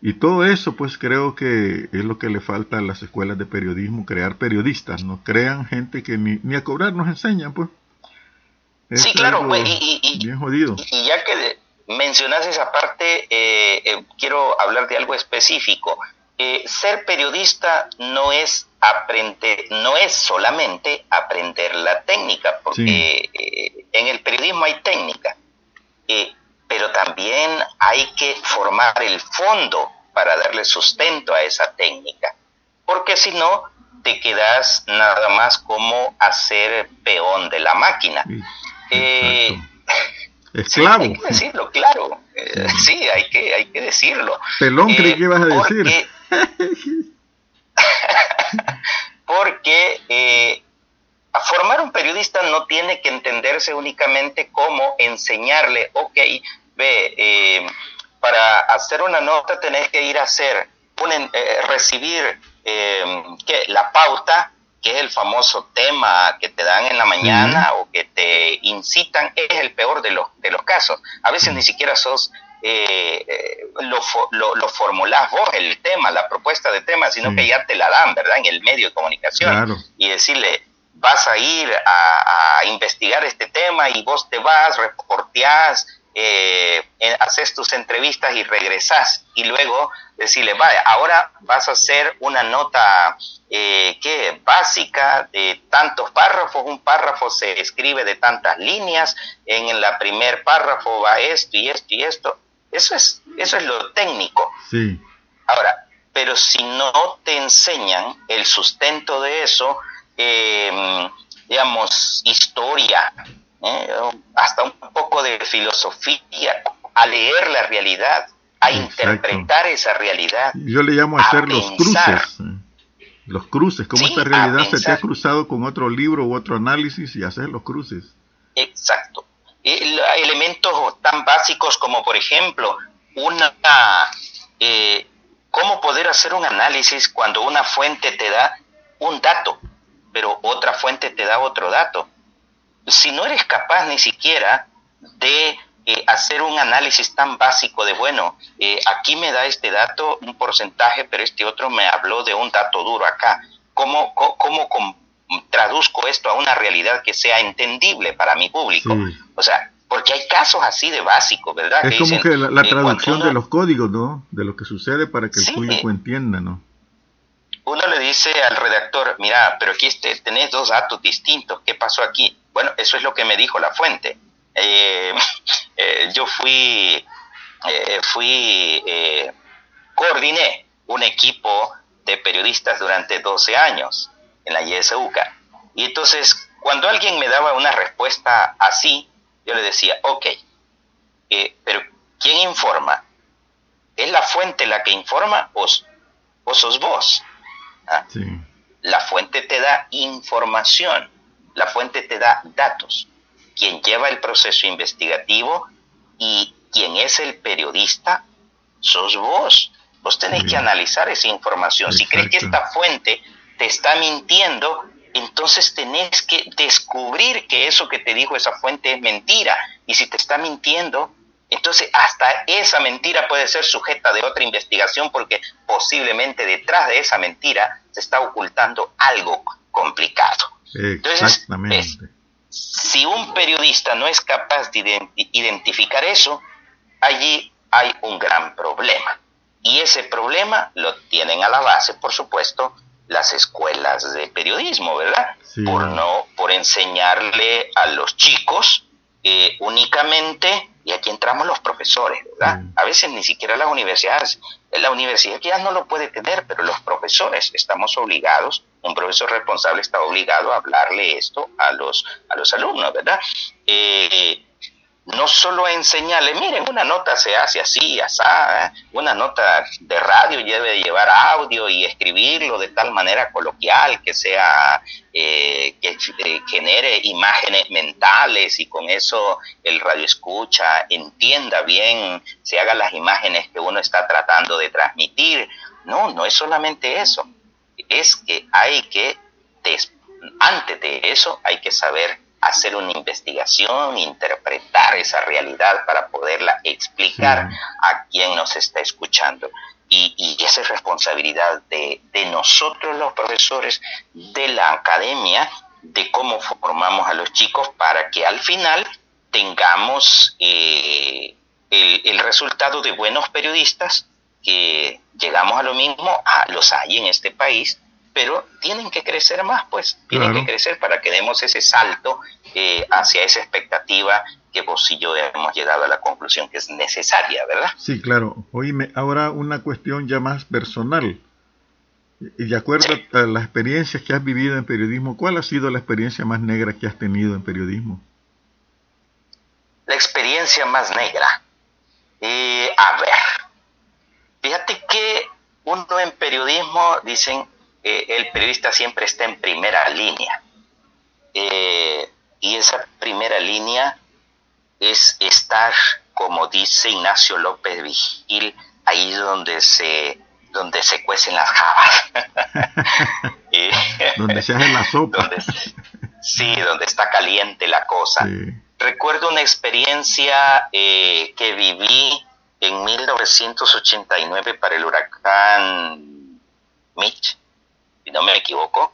Y todo eso, pues creo que es lo que le falta a las escuelas de periodismo, crear periodistas, ¿no? Crean gente que ni, ni a cobrar nos enseñan, pues.
sí, claro, y,
y, bien jodido.
Y ya que mencionas esa parte, eh, eh, quiero hablar de algo específico. Eh, ser periodista no es aprender, no es solamente aprender la técnica, porque en el periodismo hay técnica pero también hay que formar el fondo para darle sustento a esa técnica, porque si no, te quedas nada más como hacer peón de la máquina.
Eh, [laughs] Esclavo.
hay que decirlo, claro. Eh, sí, hay que, hay que decirlo.
Pelón, creí que ibas a decir.
Porque eh, formar un periodista no tiene que entenderse únicamente como enseñarle, ok, ve, eh, para hacer una nota tenés que ir a hacer, eh, recibir eh, la pauta, que es el famoso tema que te dan en la mañana o que te incitan, es el peor de los, de los casos. A veces ni siquiera sos lo, lo, formulás vos, el tema, la propuesta de tema, sino que ya te la dan, ¿verdad? En el medio de comunicación. Y decirle, vas a ir a, investigar este tema y vos te vas, reporteás, eh, haces tus entrevistas y regresas y luego decirle, vaya, ahora vas a hacer una nota eh, que básica de tantos párrafos, un párrafo se escribe de tantas líneas, en el primer párrafo va esto y esto y esto, eso es, eso es lo técnico.
Sí.
Ahora, pero si no te enseñan el sustento de eso, eh, digamos, historia, ¿eh? hasta un poco de filosofía, a leer la realidad, a interpretar esa realidad.
Yo le llamo a hacer los cruces. ¿eh? Los cruces, cómo esta realidad se te ha cruzado con otro libro u otro análisis y hacer los cruces.
Exacto. Elementos tan básicos como, por ejemplo, una eh, cómo poder hacer un análisis cuando una fuente te da un dato, pero otra fuente te da otro dato si no eres capaz ni siquiera de eh, hacer un análisis tan básico de, bueno, eh, aquí me da este dato un porcentaje, pero este otro me habló de un dato duro acá. ¿Cómo, cómo, traduzco esto a una realidad que sea entendible para mi público? O sea, porque hay casos así de básicos, ¿verdad?
Es como que la, traducción de los códigos, ¿no? De lo que sucede para que el público entienda, ¿no?
Uno le dice al redactor, mira, pero aquí este, tenés dos datos distintos, ¿qué pasó aquí? Bueno, eso es lo que me dijo la fuente. Eh, [laughs] eh, yo fui, eh, fui, coordiné un equipo de periodistas durante 12 años en la YSUCA. Y entonces, cuando alguien me daba una respuesta así, yo le decía, ok, pero ¿quién informa? ¿Es la fuente la que informa o, o sos vos? ¿Ah? La fuente te da información, la fuente te da datos. Quien lleva el proceso investigativo y quien es el periodista, sos vos. Vos tenés que analizar esa información. Si crees que esta fuente te está mintiendo, entonces tenés que descubrir que eso que te dijo esa fuente es mentira. Y si te está mintiendo, entonces hasta esa mentira puede ser sujeta de otra investigación porque posiblemente detrás de esa mentira se está ocultando algo complicado. Entonces, si un periodista no es capaz de identificar eso, allí hay un gran problema. Y ese problema lo tienen a la base, por supuesto, las escuelas de periodismo, ¿verdad? Por no, por enseñarle a los chicos eh, únicamente, y aquí entramos los profesores, ¿verdad? A veces ni siquiera las universidades, la universidad ya no lo puede tener, pero los profesores estamos obligados, un profesor responsable está obligado a hablarle esto a los, a los alumnos, ¿verdad? Eh, no solo enseñarle, miren, una nota se hace así, así, una nota de radio debe llevar audio y escribirlo de tal manera coloquial que sea, eh, que eh, genere imágenes mentales y con eso el radio escucha, entienda bien, se haga las imágenes que uno está tratando de transmitir. No, no es solamente eso, es que hay que, antes de eso, hay que saber hacer una investigación, interpretar esa realidad para poderla explicar a quien nos está escuchando. Y, y esa es responsabilidad de, de, nosotros los profesores, de la academia, de cómo formamos a los chicos para que al final tengamos eh, el, el, resultado de buenos periodistas, que llegamos a lo mismo, los hay en este país, pero tienen que crecer más, pues, tienen que crecer para que demos ese salto eh, hacia esa expectativa que vos y yo hemos llegado a la conclusión que es necesaria, ¿verdad?
Sí, claro. Oíme, ahora una cuestión ya más personal. Y de acuerdo a las experiencias que has vivido en periodismo, ¿cuál ha sido la experiencia más negra que has tenido en periodismo?
La experiencia más negra. Eh, a ver, fíjate que uno en periodismo dicen eh, el periodista siempre está en primera línea. Eh, y esa primera línea es estar, como dice Ignacio López Vigil, ahí donde se donde se cuecen las jabas. [laughs]
Eh, donde se hace la sopa.
sí, donde está caliente la cosa. Recuerdo una experiencia que viví en 1989 para el huracán Mitch si no me equivoco,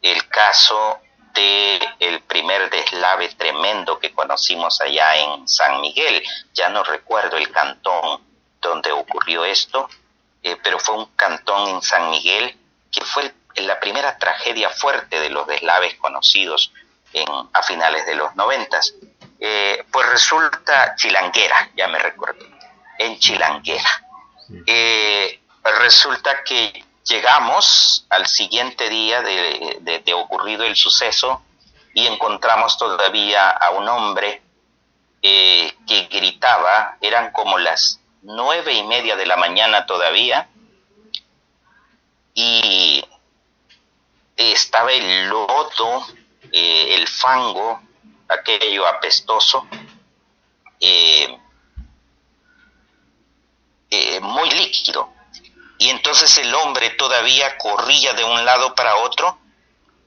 el caso de el primer deslave tremendo que conocimos allá en San Miguel. Ya no recuerdo el cantón donde ocurrió esto, eh, pero fue un cantón en San Miguel que fue la primera tragedia fuerte de los deslaves conocidos en, a finales de los noventas. Eh, pues resulta Chilanguera, ya me recuerdo, en Chilanguera. Eh, resulta que Llegamos al siguiente día de, ocurrido el suceso y encontramos todavía a un hombre eh, que gritaba, eran como las nueve y media de la mañana todavía, y estaba el lodo, eh, el fango, aquello apestoso, eh, muy líquido. Y entonces el hombre todavía corría de un lado para otro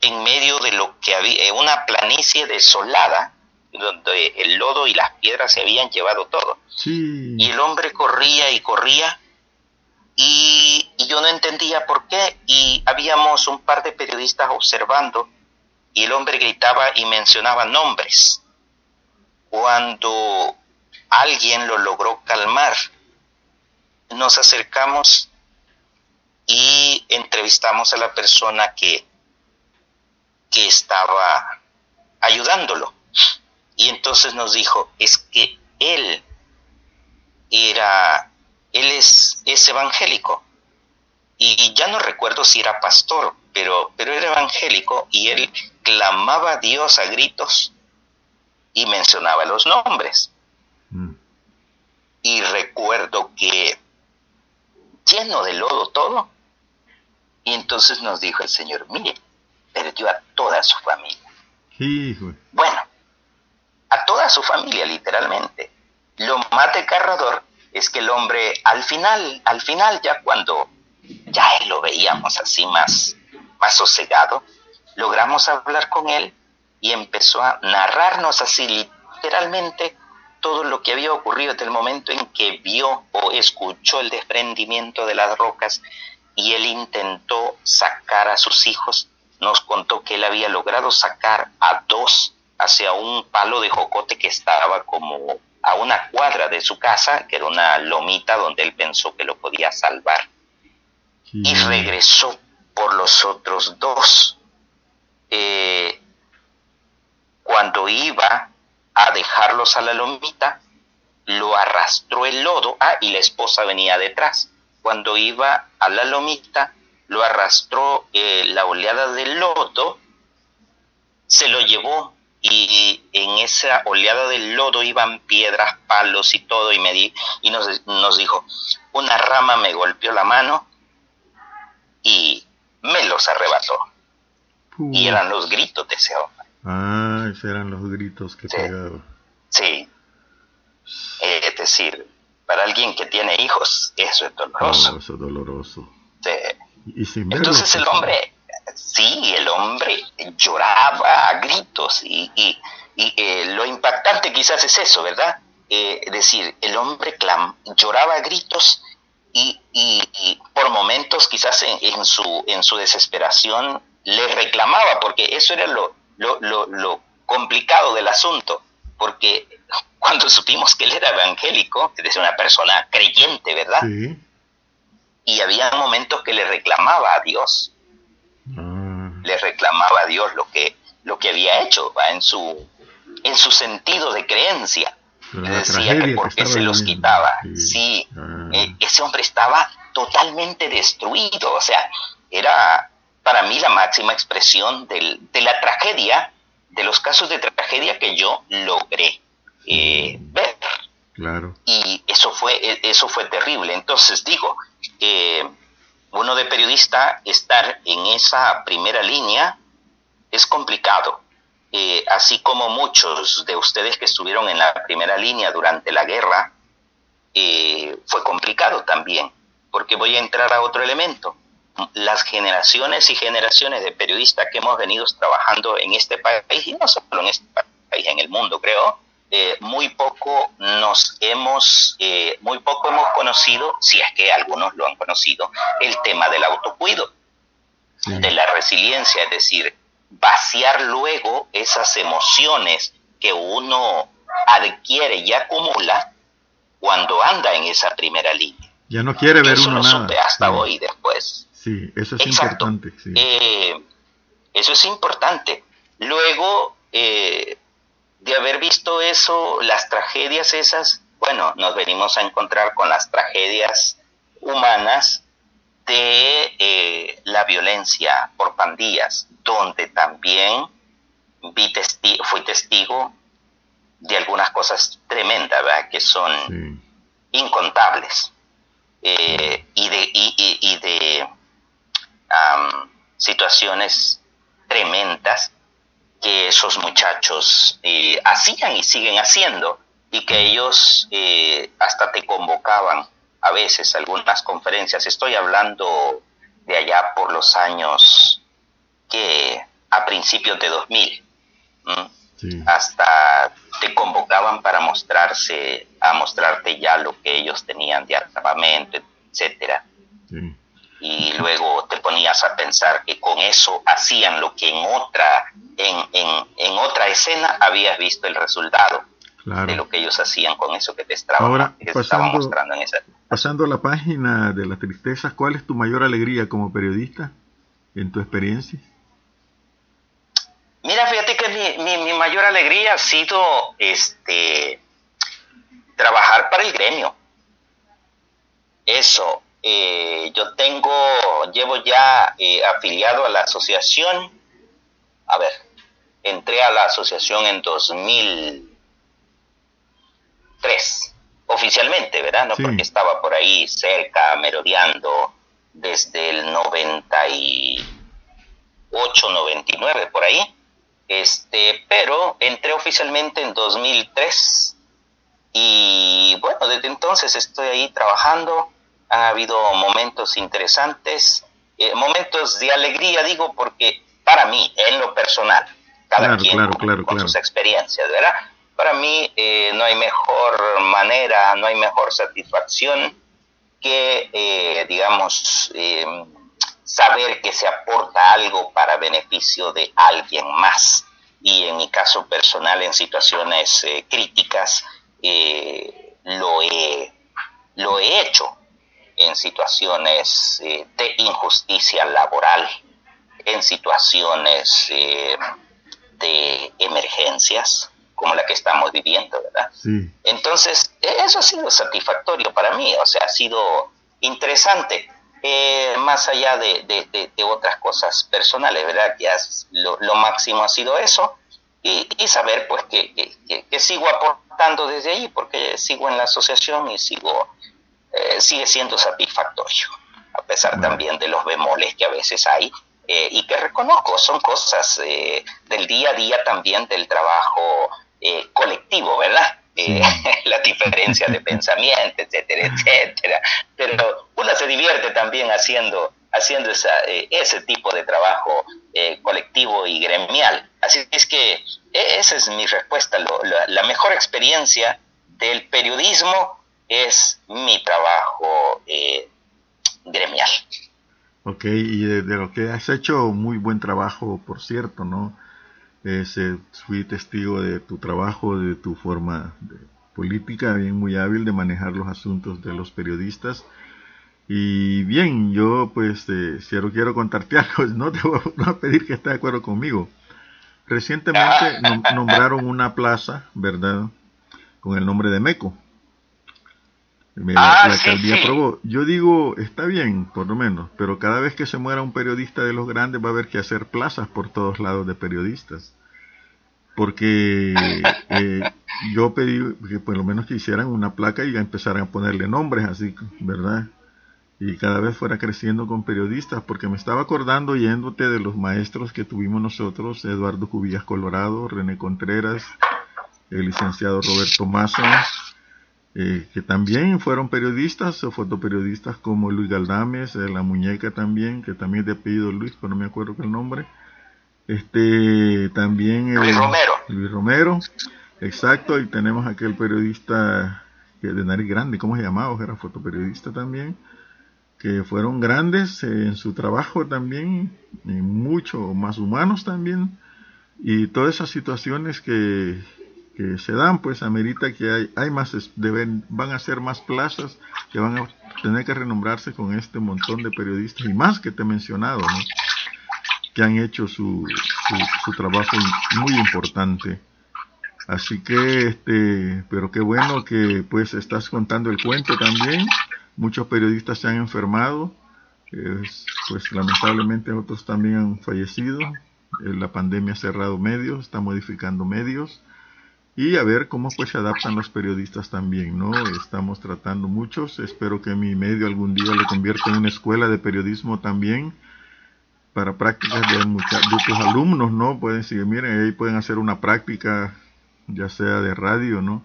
en medio de lo que había, eh, una planicie desolada, donde el lodo y las piedras se habían llevado todo. Y el hombre corría y corría y, yo no entendía por qué y habíamos un par de periodistas observando y el hombre gritaba y mencionaba nombres. cuando alguien lo logró calmar, nos acercamos y entrevistamos a la persona que, que estaba ayudándolo. Y entonces nos dijo, es que él era, él es, es evangélico. Y ya no recuerdo si era pastor, pero, pero era evangélico y él clamaba a Dios a gritos y mencionaba los nombres. Mm. Y recuerdo que lleno de lodo todo. Y entonces nos dijo el Señor, mire, perdió a toda su familia. Bueno, a toda su familia, literalmente. Lo más desgarrador es que el hombre, al final, al final, ya cuando ya lo veíamos así más, más sosegado, logramos hablar con él y empezó a narrarnos así literalmente todo lo que había ocurrido desde el momento en que vio o escuchó el desprendimiento de las rocas y él intentó sacar a sus hijos. Nos contó que él había logrado sacar a dos hacia un palo de jocote que estaba como a una cuadra de su casa, que era una lomita donde él pensó que lo podía salvar. Y regresó por los otros dos. Eh, cuando iba a dejarlos a la lomita, lo arrastró el lodo, ah, y la esposa venía detrás. Cuando iba a la lomita, lo arrastró eh, la oleada del lodo, se lo llevó y en esa oleada del lodo iban piedras, palos y todo, y, me di, y nos, nos dijo, una rama me golpeó la mano y me los arrebató. Y eran los gritos de ese hombre.
Ah, esos eran los gritos que
sí.
pegaba.
Sí. Eh, es decir, para alguien que tiene hijos, eso es doloroso.
Oh, doloroso.
Sí.
Y, y sin
Entonces el hombre, sí, el hombre lloraba a gritos y, y, y eh, lo impactante quizás es eso, ¿verdad? Eh, es decir, el hombre clam lloraba a gritos y, y, por momentos quizás en, en, su, en su desesperación le reclamaba, porque eso era lo, lo, lo, lo complicado del asunto, porque cuando supimos que él era evangélico, es decir, una persona creyente, ¿verdad?
Sí.
Y había momentos que le reclamaba a Dios,
Ah,
le reclamaba a Dios lo que, lo que había hecho ¿va? en su en su sentido de creencia. Le decía que por
que
qué
estaba
se los
viviendo.
quitaba.
Sí.
Sí,
Ah.
eh, ese hombre estaba totalmente destruido. O sea, era para mí la máxima expresión del- de la tragedia, de los casos de tragedia que yo logré eh, ver.
Claro.
y eso fue e- eso fue terrible. Entonces digo eh, uno de periodista estar en esa primera línea es complicado. Eh, así como muchos de ustedes que estuvieron en la primera línea durante la guerra eh, fue complicado también porque voy a entrar a otro elemento las generaciones y generaciones de periodistas que hemos venido trabajando en este país y no solo en este país en el mundo creo eh, muy poco nos hemos, eh, muy poco hemos conocido, si es que algunos lo han conocido, el tema del autocuido,
Sí.
de la resiliencia, es decir, vaciar luego esas emociones que uno adquiere y acumula cuando anda en esa primera línea.
Ya no quiere ver
Eso
uno
lo
nada.
supe hasta
Sí.
hoy después.
Sí, eso es
Exacto.
importante. Sí.
Eh, eso es importante. Luego eh, de haber visto eso, las tragedias esas, bueno, nos venimos a encontrar con las tragedias humanas de eh, la violencia por pandillas, donde también vi testi fui testigo de algunas cosas tremendas, ¿verdad? Que son
Sí.
incontables eh, y de, y, y- y de situaciones tremendas que esos muchachos eh, hacían y siguen haciendo y que ellos eh, hasta te convocaban a veces a algunas conferencias. Estoy hablando de allá por los años que a principios de 2000. ¿m?
Sí.
hasta te convocaban para mostrarse, a mostrarte ya lo que ellos tenían de armamento, etcétera.
Sí.
Y luego te ponías a pensar que con eso hacían lo que en otra, en, en, en otra escena habías visto el resultado. de lo que ellos hacían con eso que te estaba,
Ahora, pasando, mostrando en esa... Pasando a la página de la tristeza, ¿cuál es tu mayor alegría como periodista en tu experiencia?
Mira, fíjate que mi, mi, mayor alegría ha sido este trabajar para el gremio. Eso, eh, yo tengo, llevo ya eh, afiliado a la asociación, a ver, entré a la asociación en 2003, oficialmente, ¿verdad? No porque estaba por ahí cerca, merodeando desde el 98, 99, por ahí. Este, pero entré oficialmente en 2003 y bueno, desde entonces estoy ahí trabajando. Han habido momentos interesantes, eh, momentos de alegría, digo, porque para mí, en lo personal, cada quien con, sus experiencias, ¿verdad? Para mí eh, no hay mejor manera, no hay mejor satisfacción que, eh, digamos, saber que se aporta algo para beneficio de alguien más. Y en mi caso personal, en situaciones críticas, eh, lo, he, lo he hecho en situaciones eh, de injusticia laboral, en situaciones eh, de emergencias como la que estamos viviendo, ¿verdad? Entonces, eso ha sido satisfactorio para mí, o sea, ha sido interesante, más allá de, otras cosas personales, ¿verdad? Ya lo, lo máximo ha sido eso, y, saber pues que, que, sigo aportando desde ahí porque sigo en la asociación y sigo eh, sigue siendo satisfactorio a pesar también de los bemoles que a veces hay eh, y que reconozco son cosas eh, del día a día también del trabajo colectivo verdad [laughs] la diferencia de [laughs] pensamiento etcétera etcétera pero uno se divierte también haciendo haciendo eh, ese tipo de trabajo colectivo y gremial. Así es que esa es mi respuesta. la, mejor experiencia del periodismo es mi trabajo eh, gremial.
Ok, y de, lo que has hecho, muy buen trabajo, por cierto, ¿no? fui testigo de tu trabajo, de tu forma política, bien muy hábil de manejar los asuntos de los periodistas y bien, yo pues eh, si quiero contarte [laughs] algo, no te voy a pedir que estés de acuerdo conmigo. Recientemente [laughs] nombraron una plaza, ¿verdad? Con el nombre de Meco.
Ah, la alcaldía aprobó.
Yo digo, está bien, por lo menos, pero cada vez que se muera un periodista de los grandes va a haber que hacer plazas por todos lados de periodistas. Porque [laughs] eh, yo pedí que por lo menos que hicieran una placa y empezaran a ponerle nombres así, ¿verdad? y cada vez fuera creciendo con periodistas, porque me estaba acordando yéndote de los maestros que tuvimos nosotros, Eduardo Cubillas Colorado, René Contreras, el licenciado Roberto Mazo, eh, que también fueron periodistas o fotoperiodistas como Luis Galdames, eh, la muñeca también, que también es de apellido Luis, pero no me acuerdo el nombre. Este, también
Luis Romero.
Luis Romero, exacto, y tenemos aquel periodista que de nariz grande, ¿cómo se llamaba? Era fotoperiodista también que fueron grandes en su trabajo también, y mucho más humanos también, y todas esas situaciones que, que se dan, pues amerita que hay, hay más, deben, van a ser más plazas que van a tener que renombrarse con este montón de periodistas y más que te he mencionado, ¿no? que han hecho su, su, su trabajo muy importante. Así que, este, pero qué bueno que pues estás contando el cuento también muchos periodistas se han enfermado, pues lamentablemente otros también han fallecido, eh, la pandemia ha cerrado medios, está modificando medios y a ver cómo pues se adaptan los periodistas también, ¿no? Estamos tratando muchos, espero que mi medio algún día lo convierta en una escuela de periodismo también para prácticas de, muchos alumnos, ¿no? Pueden seguir, miren, ahí pueden hacer una práctica, ya sea de radio, ¿no?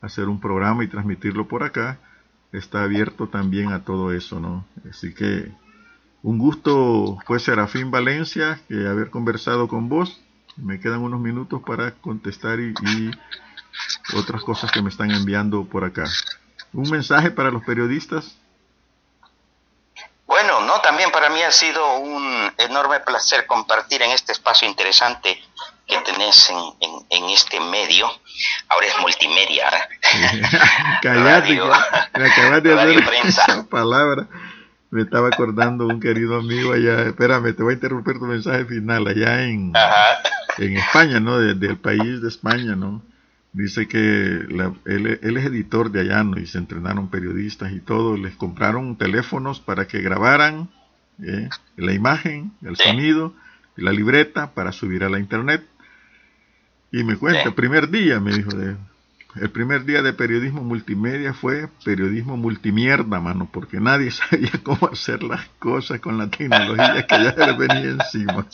Hacer un programa y transmitirlo por acá está abierto también a todo eso, ¿no? Así que un gusto fue Serafín Valencia que haber conversado con vos. Me quedan unos minutos para contestar y, otras cosas que me están enviando por acá. ¿Un mensaje para los periodistas?
Bueno, no, también para mí ha sido un enorme placer compartir en este espacio interesante que tenés en, en, este medio, ahora es multimedia.
¿eh? [laughs] Callate, me acabas de hacer [laughs] palabra. Me estaba acordando un querido amigo allá, espérame, te voy a interrumpir tu mensaje final, allá en, en España, ¿no? del país de España, ¿no? Dice que él, él, es editor de allá, ¿no? Y se entrenaron periodistas y todo, les compraron teléfonos para que grabaran ¿eh? la imagen, el sonido, la libreta para subir a la internet. Y me cuenta, el primer día, me dijo, de, el primer día de periodismo multimedia fue periodismo multimierda, mano, porque nadie sabía cómo hacer las cosas con la tecnología que ya le venía encima.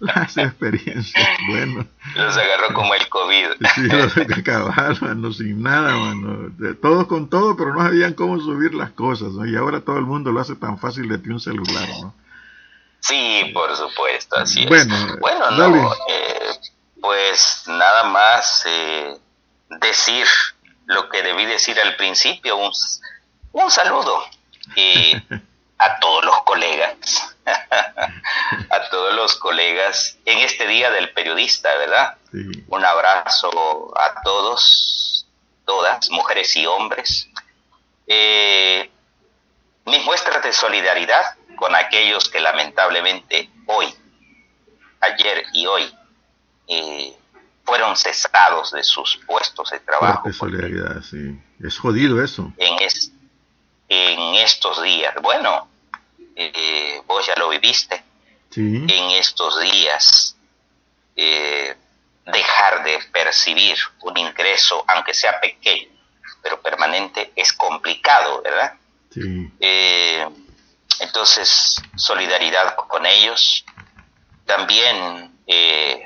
las experiencias, bueno.
Los agarró como el COVID.
Sí, los acabaron, mano, sin nada, mano. Todos con todo, pero no sabían cómo subir las cosas, ¿no? Y ahora todo el mundo lo hace tan fácil de un celular, ¿no?
Sí, por supuesto, así es. Bueno, no, eh, pues nada más eh, decir lo que debí decir al principio, un, un saludo [laughs] a todos los colegas, [laughs] a todos los colegas en este día del periodista, ¿verdad? Un abrazo a todos, todas, mujeres y hombres. Eh, mis muestras de solidaridad con aquellos que lamentablemente hoy, ayer y hoy, eh, fueron cesados de sus puestos de trabajo.
solidaridad, sí. Es jodido eso.
En, en estos días, bueno, eh, vos ya lo viviste. En estos días, eh, dejar de percibir un ingreso, aunque sea pequeño, pero permanente, es complicado, ¿verdad? Sí. Entonces, solidaridad con ellos. También, eh,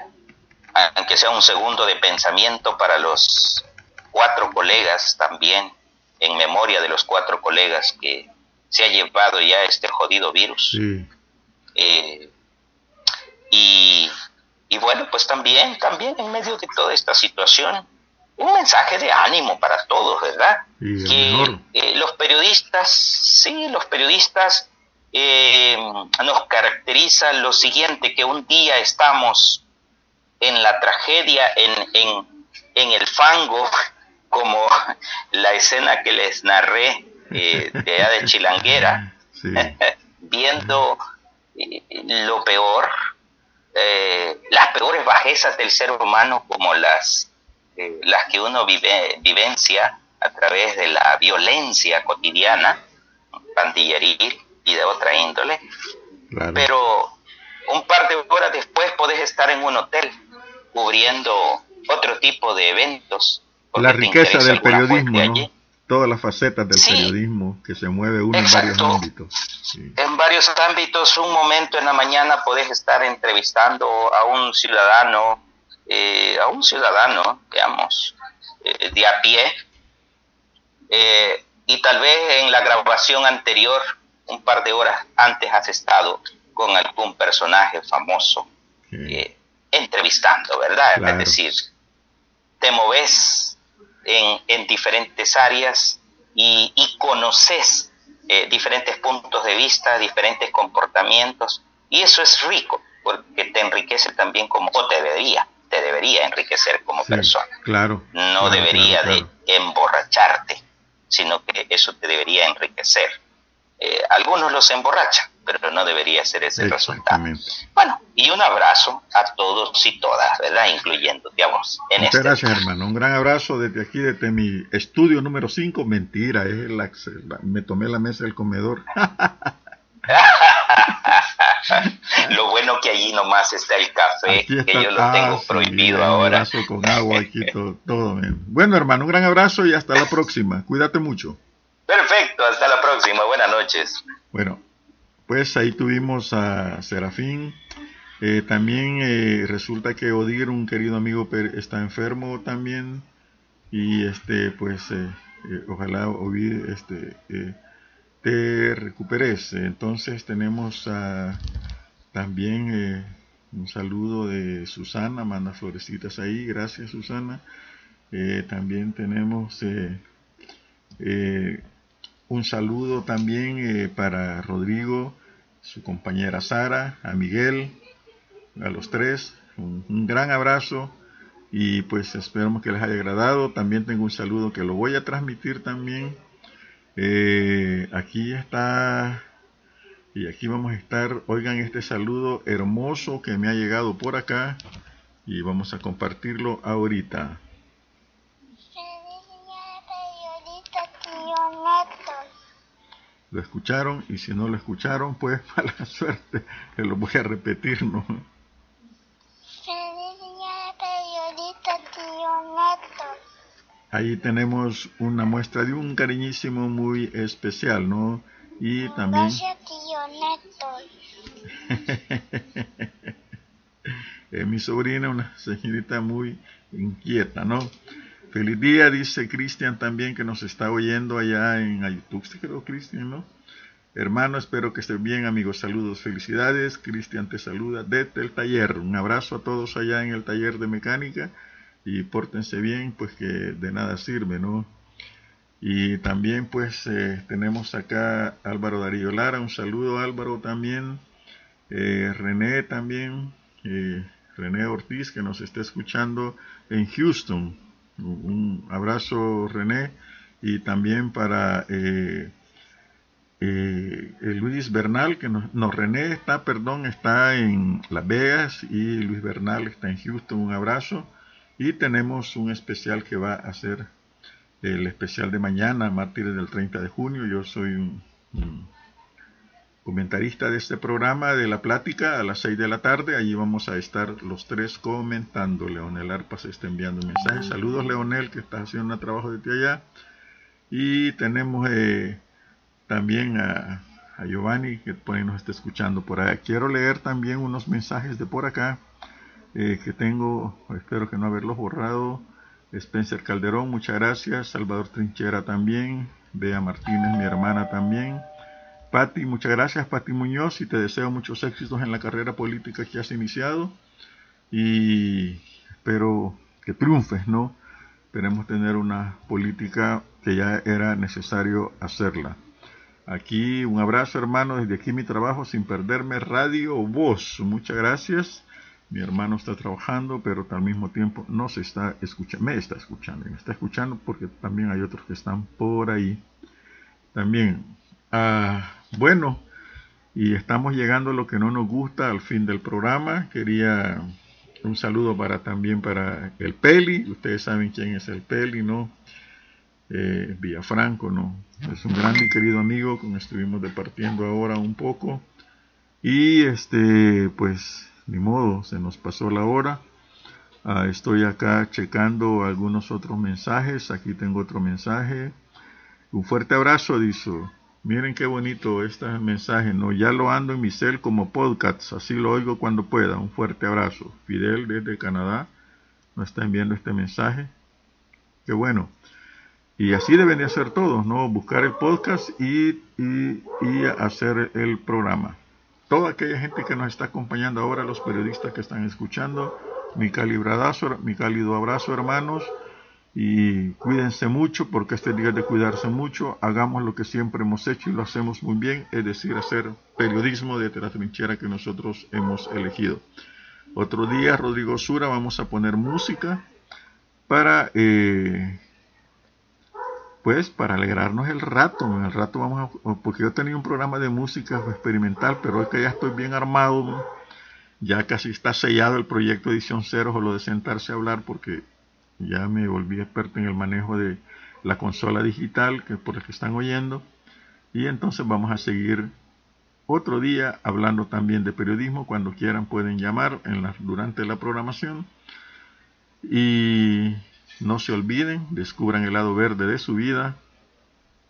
aunque sea un segundo de pensamiento para los cuatro colegas también, en memoria de los cuatro colegas que se ha llevado ya este jodido virus. Eh, y, bueno, pues también, también en medio de toda esta situación, un mensaje de ánimo para todos, ¿verdad? que eh, los periodistas, sí, los periodistas eh, nos caracteriza lo siguiente, que un día estamos en la tragedia, en, en, el fango, como la escena que les narré eh, de allá de Chilanguera, [laughs] [laughs] viendo eh, lo peor, eh, las peores bajezas del ser humano como las, las que uno vive, vivencia a través de la violencia cotidiana, pandilleril, y de otra índole. Pero un par de horas después podés estar en un hotel cubriendo otro tipo de eventos.
La riqueza del periodismo, ¿no? Todas las facetas del periodismo que se mueve uno en varios ámbitos.
En varios ámbitos, un momento en la mañana podés estar entrevistando a un ciudadano, eh, a un ciudadano, digamos, eh, de a pie, eh, y tal vez en la grabación anterior un par de horas antes has estado con algún personaje famoso eh, entrevistando, ¿verdad? Es decir, te moves en, diferentes áreas y, conoces eh, diferentes puntos de vista, diferentes comportamientos, y eso es rico, porque te enriquece también como, o te debería, te debería enriquecer como persona.
Claro.
No debería de emborracharte, sino que eso te debería enriquecer. Eh, algunos los emborrachan, pero no debería ser ese el resultado. Bueno, y un abrazo a todos y todas, ¿verdad? Incluyéndote a vos.
En Muchas este gracias, hermano. Un gran abrazo desde aquí, desde mi estudio número 5. Mentira, es la, me tomé la mesa del comedor. [laughs]
lo bueno que allí nomás está el café, que yo lo tengo prohibido ahora.
Un abrazo con agua aquí, todo, todo bien. Bueno, hermano, un gran abrazo y hasta la próxima. Cuídate mucho.
Perfecto, hasta la próxima, buenas noches.
Bueno, pues ahí tuvimos a Serafín. Eh, también eh, resulta que Odir, un querido amigo, está enfermo también. Y este, pues, eh, ojalá Odir, este, te recuperes. Entonces tenemos también un saludo de Susana, manda florecitas ahí, gracias Susana. también tenemos un saludo también eh, para Rodrigo, su compañera Sara, a Miguel, a los tres, un, gran abrazo y pues esperamos que les haya agradado. También tengo un saludo que lo voy a transmitir también. Eh, aquí está y aquí vamos a estar. Oigan este saludo hermoso que me ha llegado por acá y vamos a compartirlo ahorita. Lo escucharon y si no lo escucharon, pues [laughs] mala suerte, que lo voy a repetir, ¿no? Ahí tenemos una muestra de un cariñísimo muy especial, ¿no? Y también... [laughs] Eh, mi sobrina, una señorita muy inquieta, ¿no? Feliz día, dice Cristian también que nos está oyendo allá en. ¿Se quedó Cristian, no? Hermano, espero que estén bien, amigos. Saludos, felicidades. Cristian te saluda desde el taller. Un abrazo a todos allá en el taller de mecánica y pórtense bien, pues que de nada sirve, ¿no? Y también pues eh, tenemos acá Álvaro Darío Lara, un saludo Álvaro también, eh, René también, eh, René Ortiz que nos está escuchando en Houston. Un abrazo René y también para Luis Bernal que nos, no, René está, perdón, está en Las Vegas y Luis Bernal está en Houston. Un abrazo. Y tenemos un especial que va a ser el especial de mañana, mártires del 30 de junio. Yo soy un, comentarista de este programa de la plática a las 6 de la tarde. Allí vamos a estar los tres comentando. Leonel Arpas está enviando un mensaje. Saludos Leonel, que está haciendo un trabajo de ti allá. Y tenemos eh, también a, Giovanni, que por nos está escuchando por allá. Quiero leer también unos mensajes de por acá. Eh, que tengo, espero que no haberlos borrado. Spencer Calderón, muchas gracias. Salvador Trinchera también. Bea Martínez, mi hermana también. Patti, muchas gracias, Patti Muñoz, y te deseo muchos éxitos en la carrera política que has iniciado. Y espero que triunfes, ¿no? Esperemos tener una política que ya era necesario hacerla. Aquí un abrazo, hermano, desde aquí mi trabajo sin perderme radio voz. Muchas gracias. Mi hermano está trabajando, pero al mismo tiempo no se está escuchando, me está escuchando, me está escuchando porque también hay otros que están por ahí. También, ah, bueno, y estamos llegando a lo que no nos gusta al fin del programa. Quería un saludo para también para el Peli. Ustedes saben quién es el Peli, ¿no? Eh, Villafranco, ¿no? Es un gran y querido amigo con estuvimos departiendo ahora un poco. Y este, pues ni modo, se nos pasó la hora. Ah, estoy acá checando algunos otros mensajes. Aquí tengo otro mensaje. Un fuerte abrazo, dice. Miren qué bonito este mensaje. No, ya lo ando en mi cel como podcast. Así lo oigo cuando pueda. Un fuerte abrazo. Fidel desde Canadá nos está enviando este mensaje. Qué bueno. Y así deben de hacer todos, ¿no? Buscar el podcast y, y, y hacer el programa toda aquella gente que nos está acompañando ahora, los periodistas que están escuchando, mi cálido abrazo, mi cálido abrazo hermanos, y cuídense mucho porque este día es de cuidarse mucho, hagamos lo que siempre hemos hecho y lo hacemos muy bien, es decir, hacer periodismo de la trinchera que nosotros hemos elegido. Otro día, Rodrigo Sura, vamos a poner música para eh, pues para alegrarnos el rato, el rato vamos a, porque yo tenía un programa de música experimental, pero hoy que ya estoy bien armado, ya casi está sellado el proyecto Edición Cero o lo de sentarse a hablar porque ya me volví experto en el manejo de la consola digital que por el que están oyendo. Y entonces vamos a seguir otro día hablando también de periodismo. Cuando quieran pueden llamar en durante la programación. Y no se olviden, descubran el lado verde de su vida.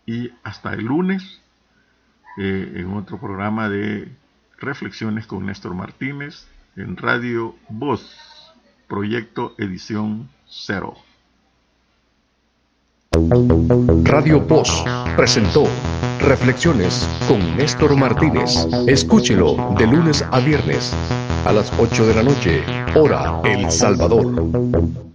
Y hasta el lunes eh, en otro programa de reflexiones con Néstor Martínez en Radio Voz, Proyecto Edición Cero.
Radio Voz presentó Reflexiones con Néstor Martínez. Escúchelo de lunes a viernes a las 8 de la noche, hora El Salvador.